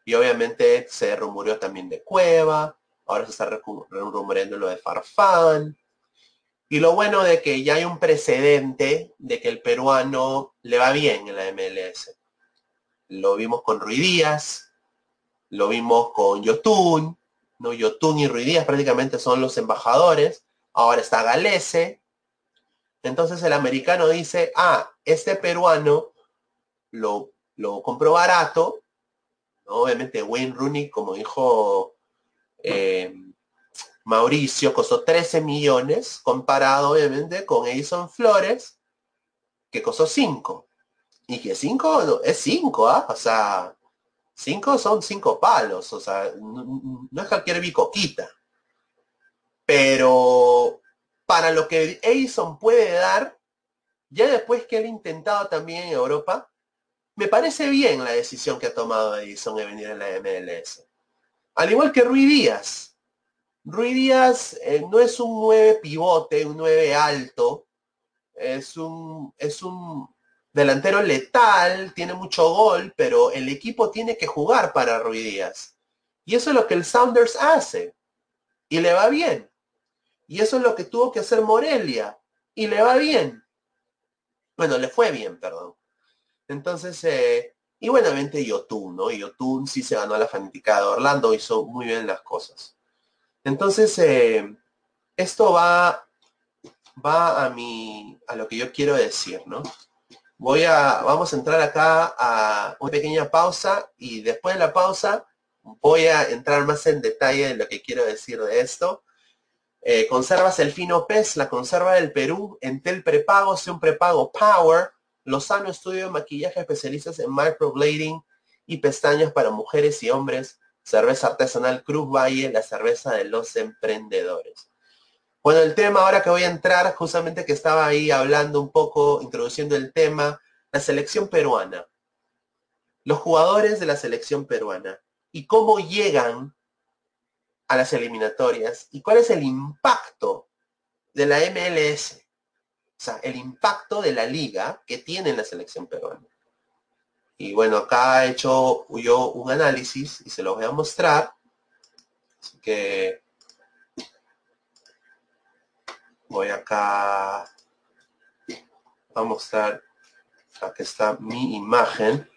Y obviamente se rumoreó también de Cueva, ahora se está rumoreando lo de Farfán. Y lo bueno de que ya hay un precedente de que el peruano le va bien en la MLS. Lo vimos con Rui Díaz, lo vimos con Yotun, ¿no? Yotun y Rui Díaz prácticamente son los embajadores. Ahora está Galese. Entonces el americano dice, ah, este peruano lo, lo compró barato, obviamente Wayne Rooney, como dijo eh, Mauricio, costó 13 millones, comparado obviamente con Edison Flores, que costó 5. Y que 5 es 5, ¿ah? O sea, 5 son 5 palos, o sea, no, es cualquier bicoquita. Pero para lo que Edison puede dar, ya después que él ha intentado también en Europa, me parece bien la decisión que ha tomado Edison de venir a la MLS. Al igual que Rui Díaz. Rui Díaz eh, no es un 9 pivote, un 9 alto. Es un, es un delantero letal, tiene mucho gol, pero el equipo tiene que jugar para Rui Díaz. Y eso es lo que el Sounders hace. Y le va bien. Y eso es lo que tuvo que hacer Morelia. Y le va bien. Bueno, le fue bien, perdón. Entonces, eh, y buenamente Yotun, ¿no? Yotun sí se ganó a la fanaticada Orlando, hizo muy bien las cosas. Entonces, eh, esto va, va a mi, a lo que yo quiero decir, ¿no? Voy a, vamos a entrar acá a una pequeña pausa y después de la pausa voy a entrar más en detalle de lo que quiero decir de esto. Eh, conservas el fino pez, la conserva del Perú, Entel prepago, un prepago Power, Lozano Estudio de Maquillaje especialistas en microblading y pestañas para mujeres y hombres. Cerveza artesanal Cruz Valle, la cerveza de los emprendedores. Bueno, el tema ahora que voy a entrar, justamente que estaba ahí hablando un poco, introduciendo el tema, la selección peruana. Los jugadores de la selección peruana y cómo llegan a las eliminatorias y cuál es el impacto de la MLS o sea, el impacto de la liga que tiene en la selección peruana. Y bueno, acá he hecho yo un análisis y se lo voy a mostrar. Así que voy acá a mostrar. Aquí está mi imagen.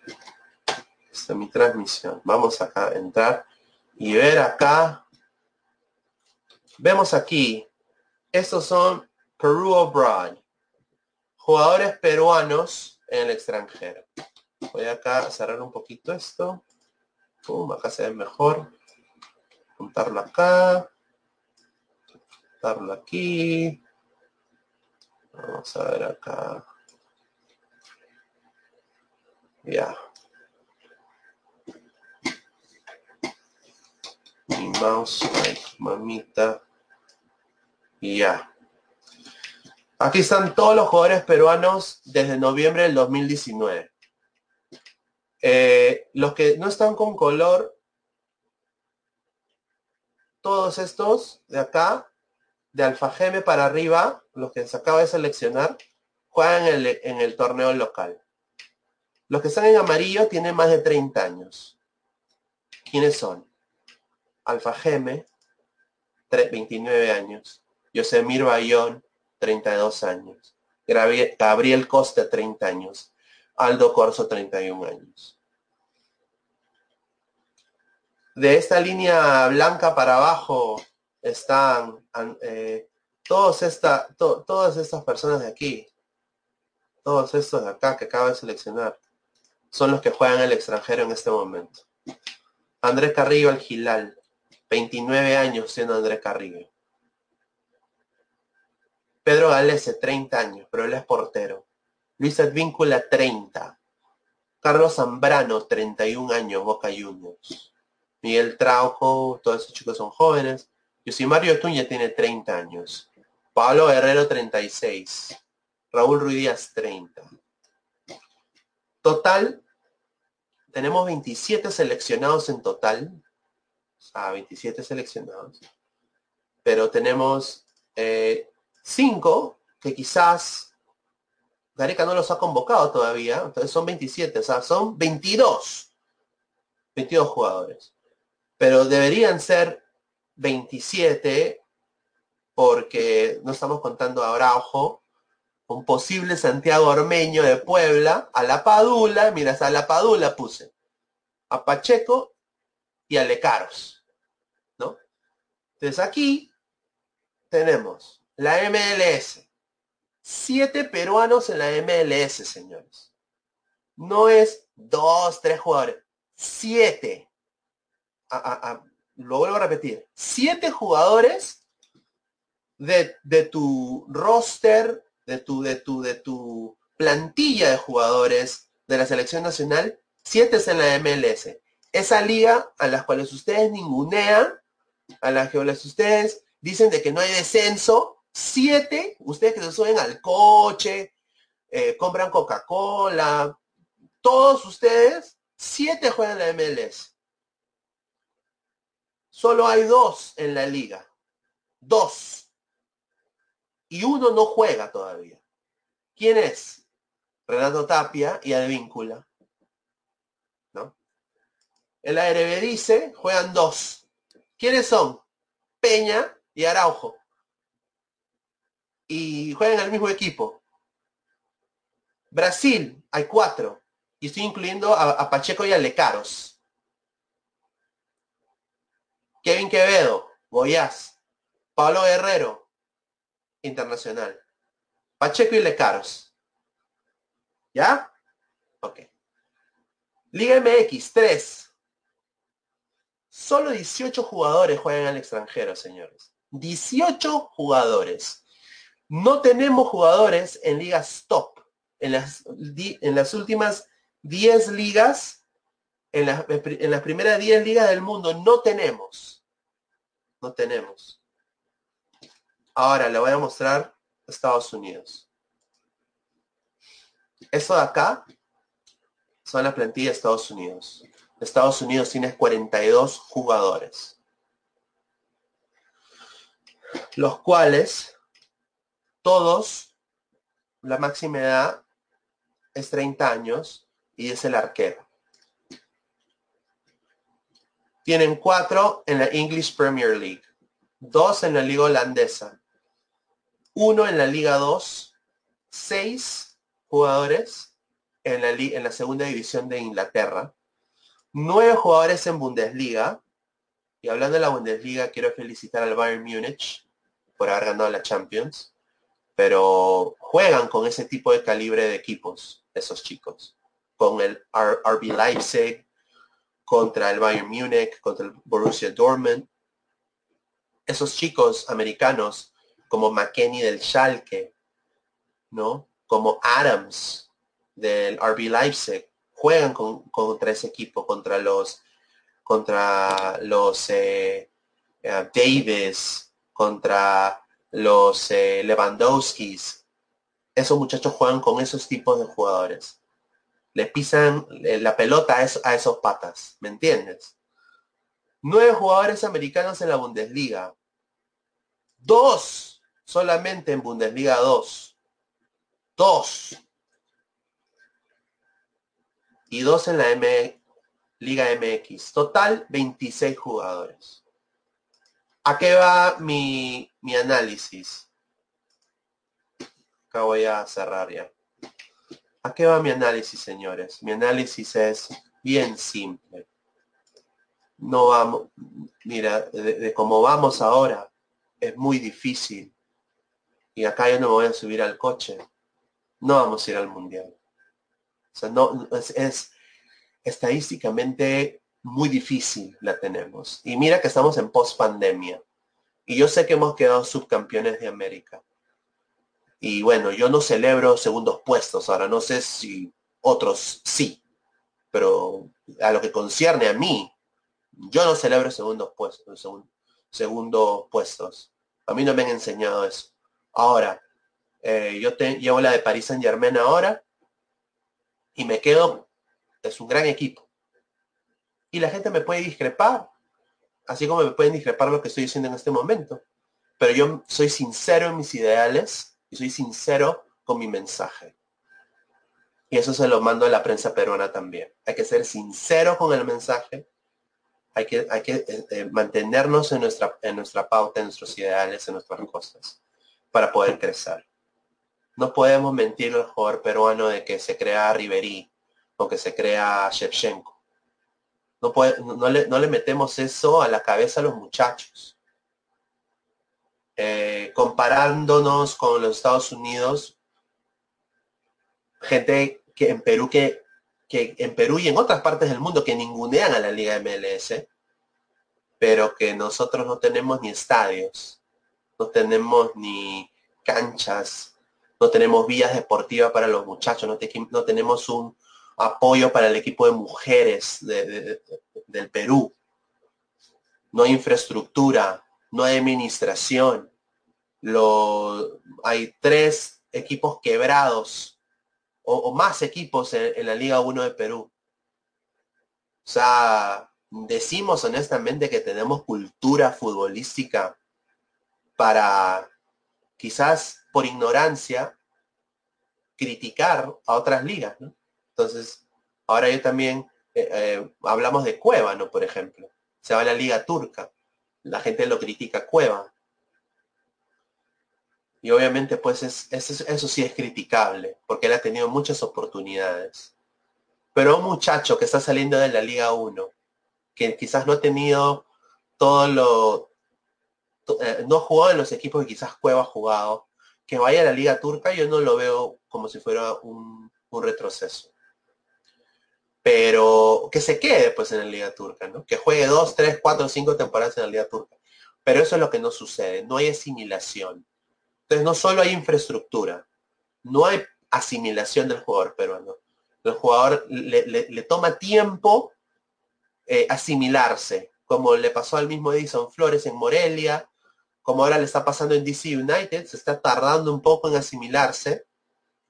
Esta es mi transmisión. Vamos acá a entrar y ver acá. Vemos aquí. Estos son Peru Abroad jugadores peruanos en el extranjero. Voy acá a cerrar un poquito esto. acá se ve mejor. Juntarlo acá. Juntarlo aquí. Vamos a ver acá. Ya. Mi mouse, mamita. Y ya. Aquí están todos los jugadores peruanos desde noviembre del 2019. Eh, los que no están con color, todos estos de acá, de Alfa Geme para arriba, los que se acaba de seleccionar, juegan en el, en el torneo local. Los que están en amarillo tienen más de 30 años. ¿Quiénes son? Alfa Geme, 29 años. Yosemir Bayón, 32 años. Gabriel Costa, 30 años. Aldo Corso, 31 años. De esta línea blanca para abajo están eh, todos esta, todas estas personas de aquí, todos estos de acá que acabo de seleccionar, son los que juegan el extranjero en este momento. Andrés Carrillo al Gilal, 29 años siendo Andrés Carrillo. Pedro Galese, 30 años, pero él es portero. Luis Advíncula, 30. Carlos Zambrano, 31 años, Boca Juniors. Miguel Trauco, todos esos chicos son jóvenes. Mario Tuña tiene 30 años. Pablo Guerrero 36. Raúl Ruiz Díaz 30. Total, tenemos 27 seleccionados en total. O sea, 27 seleccionados. Pero tenemos 5 eh, que quizás Gareca no los ha convocado todavía. Entonces son 27, o sea, son 22. 22 jugadores. Pero deberían ser 27 porque no estamos contando a Araujo, un posible Santiago Ormeño de Puebla, a la Padula, mira, a la Padula puse, a Pacheco y a Lecaros, ¿no? Entonces aquí tenemos la MLS, siete peruanos en la MLS, señores. No es dos, tres jugadores, siete. lo vuelvo a repetir, siete jugadores de, de tu roster de tu, de tu, de tu plantilla de jugadores de la selección nacional, siete es en la MLS. Esa liga a las cuales ustedes ningunean, a las que ustedes dicen de que no hay descenso, siete, ustedes que se suben al coche, eh, compran Coca-Cola, todos ustedes, siete juegan la MLS. Solo hay dos en la liga. Dos y uno no juega todavía. ¿Quién es? Renato Tapia y Advíncula. ¿No? El ARB dice, juegan dos. ¿Quiénes son? Peña y Araujo. Y juegan el mismo equipo. Brasil, hay cuatro. Y estoy incluyendo a, Pacheco y a Lecaros. Kevin Quevedo, Goyaz. Pablo Guerrero, internacional. Pacheco y Lecaros. ¿Ya? Ok. Liga MX, 3. Solo 18 jugadores juegan al extranjero, señores. 18 jugadores. No tenemos jugadores en ligas top. En las, últimas 10 ligas, en, en las primeras 10 ligas del mundo, no tenemos. No tenemos. Ahora le voy a mostrar Estados Unidos. Eso de acá son las plantillas de Estados Unidos. Estados Unidos tiene 42 jugadores. Los cuales, todos, la máxima edad es 30 años y es el arquero. Tienen cuatro en la English Premier League, dos en la liga holandesa, uno en la Liga 2, seis jugadores en la, segunda división de Inglaterra, nueve jugadores en Bundesliga, y hablando de la Bundesliga, quiero felicitar al Bayern Múnich por haber ganado la Champions, pero juegan con ese tipo de calibre de equipos, esos chicos, con el RB Leipzig, contra el Bayern Múnich, contra el Borussia Dortmund. Esos chicos americanos como McKenny del Schalke, ¿no? Como Adams del RB Leipzig, juegan contra ese equipo, contra los, contra los eh, eh, Davis, contra los eh, Lewandowskis. Esos muchachos juegan con esos tipos de jugadores. Le pisan la pelota a, esos patas, ¿me entiendes? Nueve jugadores americanos en la Bundesliga. Dos solamente en Bundesliga 2. Dos. Y dos en la Liga MX. Total, 26 jugadores. ¿A qué va mi, mi análisis? Acá voy a cerrar ya. ¿A qué va mi análisis, señores? Mi análisis es bien simple. No vamos, mira, de cómo vamos ahora, es muy difícil y acá yo no me voy a subir al coche, no vamos a ir al mundial. O sea, no, es, estadísticamente muy difícil la tenemos. Y mira que estamos en post pandemia. Y yo sé que hemos quedado subcampeones de América. Y bueno, yo no celebro segundos puestos. Ahora no sé si otros sí. Pero a lo que concierne a mí, yo no celebro segundos puestos. segundos puestos. A mí no me han enseñado eso. Ahora, eh, yo te, llevo la de Paris Saint Germain ahora y me quedo, es un gran equipo. Y la gente me puede discrepar, así como me pueden discrepar lo que estoy diciendo en este momento. Pero yo soy sincero en mis ideales y soy sincero con mi mensaje. Y eso se lo mando a la prensa peruana también. Hay que ser sincero con el mensaje. Hay que, hay que eh, eh, mantenernos en nuestra, en nuestra pauta, en nuestros ideales, en nuestras cosas, para poder crecer. No podemos mentir al jugador peruano de que se crea Riverí o que se crea Shevchenko. No, le, no le metemos eso a la cabeza a los muchachos. Eh, comparándonos con los Estados Unidos, gente que en Perú que, que en Perú y en otras partes del mundo que ningunean a la Liga MLS, pero que nosotros no tenemos ni estadios, no tenemos ni canchas, no tenemos vías deportivas para los muchachos, no, no tenemos un apoyo para el equipo de mujeres del Perú, no hay infraestructura, no hay administración, lo, hay tres equipos quebrados o, más equipos en, la Liga 1 de Perú. O sea, decimos honestamente que tenemos cultura futbolística para quizás por ignorancia criticar a otras ligas, Entonces, ahora yo también eh, eh, hablamos de Cueva, ¿no? Por ejemplo. Se va a la liga turca. La gente lo critica Cueva. Y obviamente pues eso sí es criticable, porque él ha tenido muchas oportunidades. Pero un muchacho que está saliendo de la Liga 1, que quizás no ha tenido todo lo... Eh, no jugado en los equipos que quizás Cueva ha jugado, que vaya a la Liga Turca, yo no lo veo como si fuera un retroceso. Pero que se quede pues en la Liga Turca, ¿no? Que juegue dos, tres, cuatro, cinco temporadas en la Liga Turca. Pero eso es lo que no sucede, no hay asimilación entonces no solo hay infraestructura, no hay asimilación del jugador peruano. El jugador le, toma tiempo eh, asimilarse, como le pasó al mismo Edison Flores en Morelia, como ahora le está pasando en DC United, se está tardando un poco en asimilarse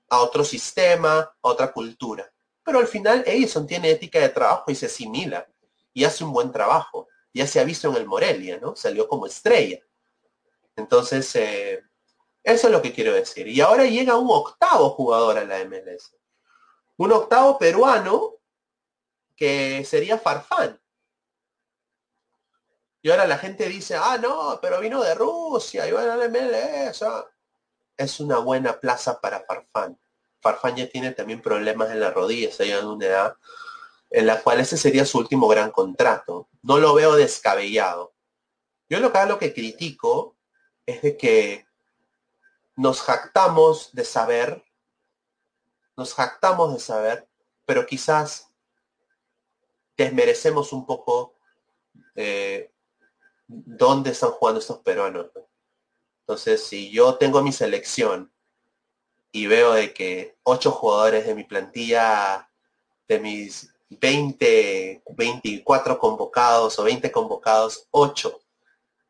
a otro sistema, a otra cultura. Pero al final Edison tiene ética de trabajo y se asimila y hace un buen trabajo. Ya se ha visto en el Morelia, ¿no? Salió como estrella. Entonces, eh, eso es lo que quiero decir. Y ahora llega un octavo jugador a la MLS. Un octavo peruano que sería Farfán. Y ahora la gente dice, ah, no, pero vino de Rusia y va a la MLS. Ah". Es una buena plaza para Farfán. Farfán ya tiene también problemas en la rodilla, está llegando a una edad en la cual ese sería su último gran contrato. No lo veo descabellado. Yo lo que lo que critico es de que nos jactamos de saber, nos jactamos de saber, pero quizás desmerecemos un poco eh, dónde están jugando estos peruanos. Entonces, si yo tengo mi selección y veo de que ocho jugadores de mi plantilla, de mis 20, 24 convocados o 20 convocados, ocho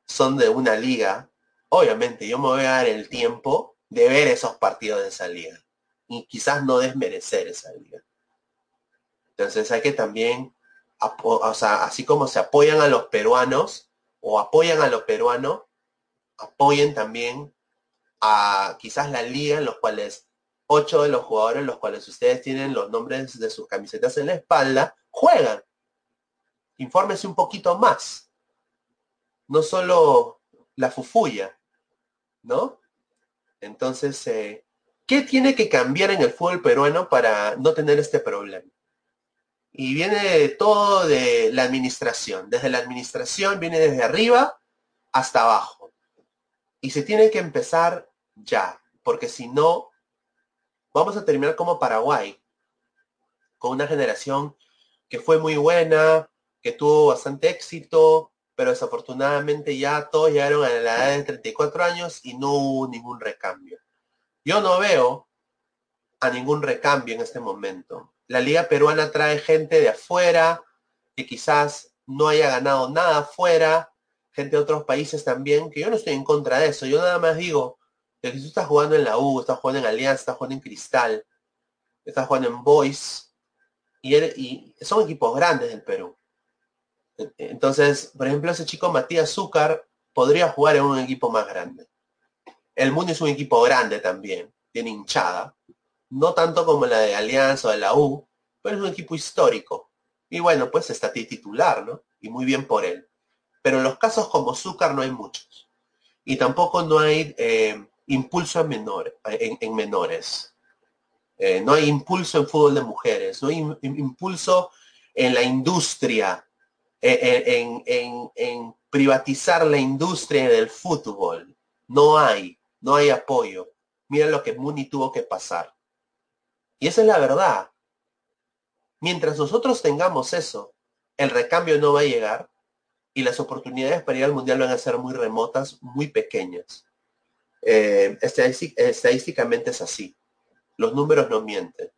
son de una liga obviamente yo me voy a dar el tiempo de ver esos partidos de esa liga y quizás no desmerecer esa liga. Entonces hay que también, o sea, así como se apoyan a los peruanos o apoyan a los peruanos, apoyen también a quizás la liga en los cuales ocho de los jugadores, los cuales ustedes tienen los nombres de sus camisetas en la espalda, juegan. Infórmese un poquito más. No solo la fufuya. ¿no? Entonces, eh, ¿qué tiene que cambiar en el fútbol peruano para no tener este problema? Y viene todo de la administración. Desde la administración viene desde arriba hasta abajo. Y se tiene que empezar ya, porque si no, vamos a terminar como Paraguay, con una generación que fue muy buena, que tuvo bastante éxito, pero desafortunadamente ya todos llegaron a la edad de 34 años y no hubo ningún recambio. Yo no veo a ningún recambio en este momento. La liga peruana trae gente de afuera que quizás no haya ganado nada afuera, gente de otros países también, que yo no estoy en contra de eso. Yo nada más digo, Que tú estás jugando en la U, estás jugando en Alianza, estás jugando en Cristal, estás jugando en Boys, y, y son equipos grandes del Perú. Entonces, por ejemplo, ese chico Matías Zúcar podría jugar en un equipo más grande. El Mundo es un equipo grande también, tiene hinchada. No tanto como la de Alianza o de la U, pero es un equipo histórico. Y bueno, pues está titular, ¿no? Y muy bien por él. Pero en los casos como Zúcar no hay muchos. Y tampoco no hay eh, impulso en, en, menores. Eh, no hay impulso en fútbol de mujeres. No hay impulso en la industria en, privatizar la industria del fútbol. No hay, no hay apoyo. Mira lo que Muni tuvo que pasar. Y esa es la verdad. Mientras nosotros tengamos eso, el recambio no va a llegar y las oportunidades para ir al mundial van a ser muy remotas, muy pequeñas. Eh, estadísticamente es así. Los números no mienten.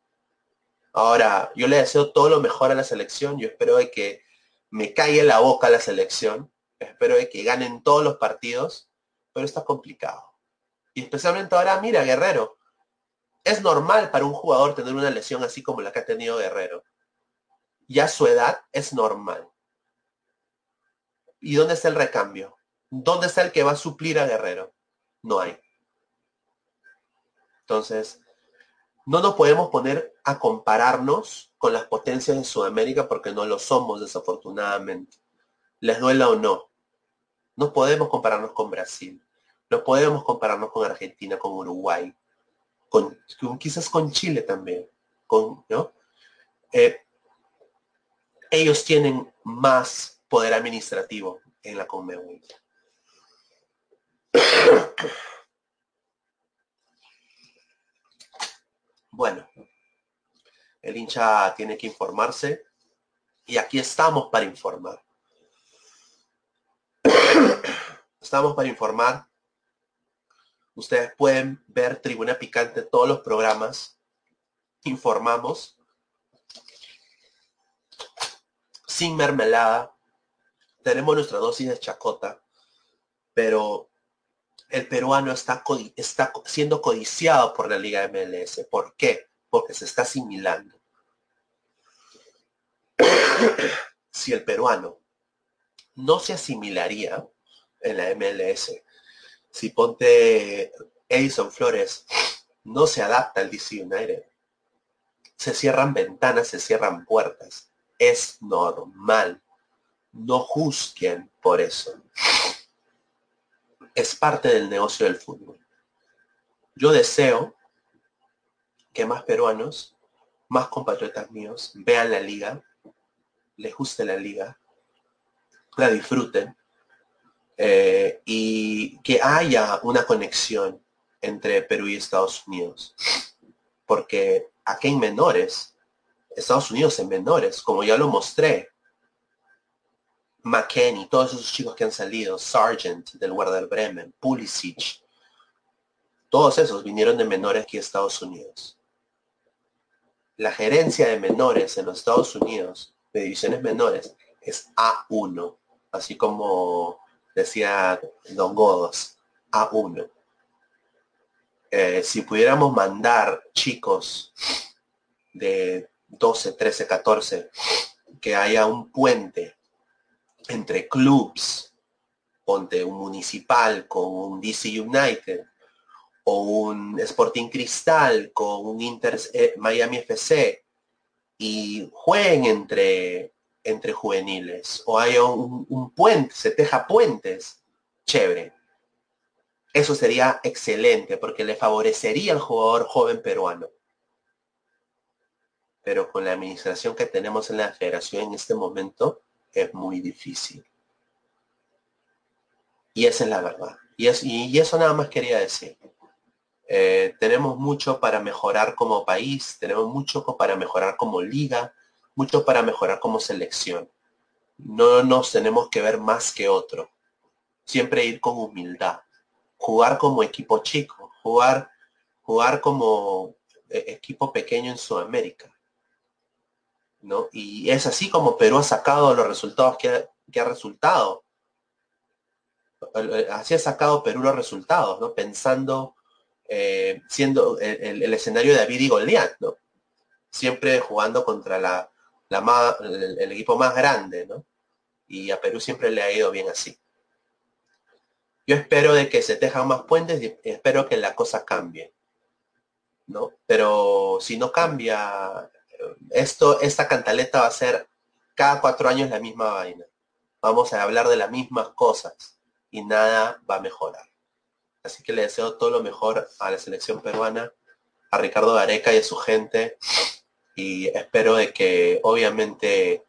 Ahora, yo le deseo todo lo mejor a la selección. Yo espero que me en la boca la selección. Espero que ganen todos los partidos, pero está complicado. Y especialmente ahora, mira, Guerrero. Es normal para un jugador tener una lesión así como la que ha tenido Guerrero. Ya su edad es normal. ¿Y dónde está el recambio? ¿Dónde está el que va a suplir a Guerrero? No hay. Entonces, no nos podemos poner a compararnos con las potencias de Sudamérica porque no lo somos desafortunadamente. Les duela o no. No podemos compararnos con Brasil. No podemos compararnos con Argentina, con Uruguay, con, quizás con Chile también. Con, ¿no? Eh, ellos tienen más poder administrativo en la Conmebol. Bueno, el hincha tiene que informarse y aquí estamos para informar. Estamos para informar. Ustedes pueden ver Tribuna Picante todos los programas. Informamos. Sin mermelada. Tenemos nuestra dosis de chacota. Pero el peruano está, siendo codiciado por la Liga MLS. ¿Por qué? Porque se está asimilando. si el peruano no se asimilaría en la MLS, si ponte Edison Flores no se adapta al DC United, se cierran ventanas, se cierran puertas. Es normal. No juzguen por eso es parte del negocio del fútbol. Yo deseo que más peruanos, más compatriotas míos, vean la liga, les guste la liga, la disfruten eh, y que haya una conexión entre Perú y Estados Unidos. Porque aquí en menores, Estados Unidos en menores, como ya lo mostré, McKenny, todos esos chicos que han salido, Sargent del Werder Bremen, Pulisic, todos esos vinieron de menores aquí a Estados Unidos. La gerencia de menores en los Estados Unidos, de divisiones menores, es A1, así como decía Don Godos, A1. Eh, si pudiéramos mandar chicos de 12, 13, 14, que haya un puente entre clubs, ponte un municipal con un DC United o un Sporting Cristal con un Inter eh, Miami FC y jueguen entre, entre juveniles o hay un, un puente, se teja puentes, chévere. Eso sería excelente porque le favorecería al jugador joven peruano. Pero con la administración que tenemos en la federación en este momento, es muy difícil. Y esa es la verdad. Y, es, y eso nada más quería decir. Eh, tenemos mucho para mejorar como país, tenemos mucho para mejorar como liga, mucho para mejorar como selección. No nos tenemos que ver más que otro. Siempre ir con humildad. Jugar como equipo chico, jugar, jugar como eh, equipo pequeño en Sudamérica. Y es así como Perú ha sacado los resultados que ha, resultado. Así ha sacado Perú los resultados, ¿no? Pensando eh, siendo el, escenario de David y Goliat, ¿no? Siempre jugando contra la, la el, equipo más grande, ¿no? Y a Perú siempre le ha ido bien así. Yo espero de que se tejan más puentes y espero que la cosa cambie. ¿no? Pero si no cambia, esto, esta cantaleta va a ser cada cuatro años la misma vaina. Vamos a hablar de las mismas cosas y nada va a mejorar. Así que le deseo todo lo mejor a la selección peruana, a Ricardo Gareca y a su gente. Y espero de que obviamente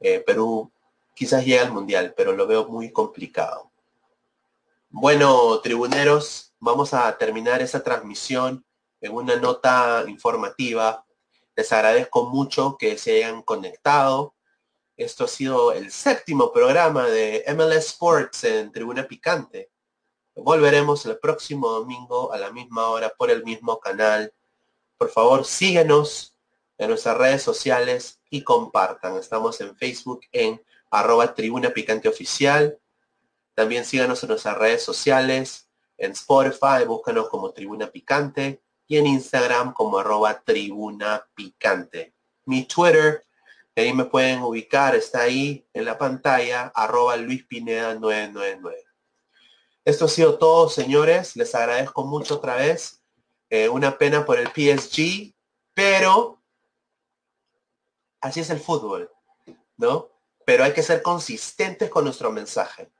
eh, Perú quizás llegue al Mundial, pero lo veo muy complicado. Bueno, tribuneros, vamos a terminar esta transmisión en una nota informativa. Les agradezco mucho que se hayan conectado. Esto ha sido el séptimo programa de MLS Sports en Tribuna Picante. Volveremos el próximo domingo a la misma hora por el mismo canal. Por favor, síguenos en nuestras redes sociales y compartan. Estamos en Facebook en arroba Tribuna Picante Oficial. También síganos en nuestras redes sociales, en Spotify, búscanos como Tribuna Picante y en Instagram como arroba Tribuna Picante. Mi Twitter, ahí me pueden ubicar, está ahí en la pantalla, arroba Luis Pineda 999. Esto ha sido todo, señores. Les agradezco mucho otra vez. Eh, una pena por el PSG, pero así es el fútbol, ¿no? Pero hay que ser consistentes con nuestro mensaje.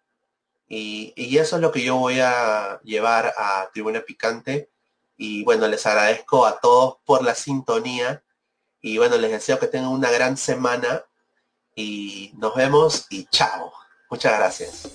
Y, y, eso es lo que yo voy a llevar a Tribuna Picante. Y bueno, les agradezco a todos por la sintonía. Y bueno, les deseo que tengan una gran semana. Y nos vemos y chao. Muchas gracias.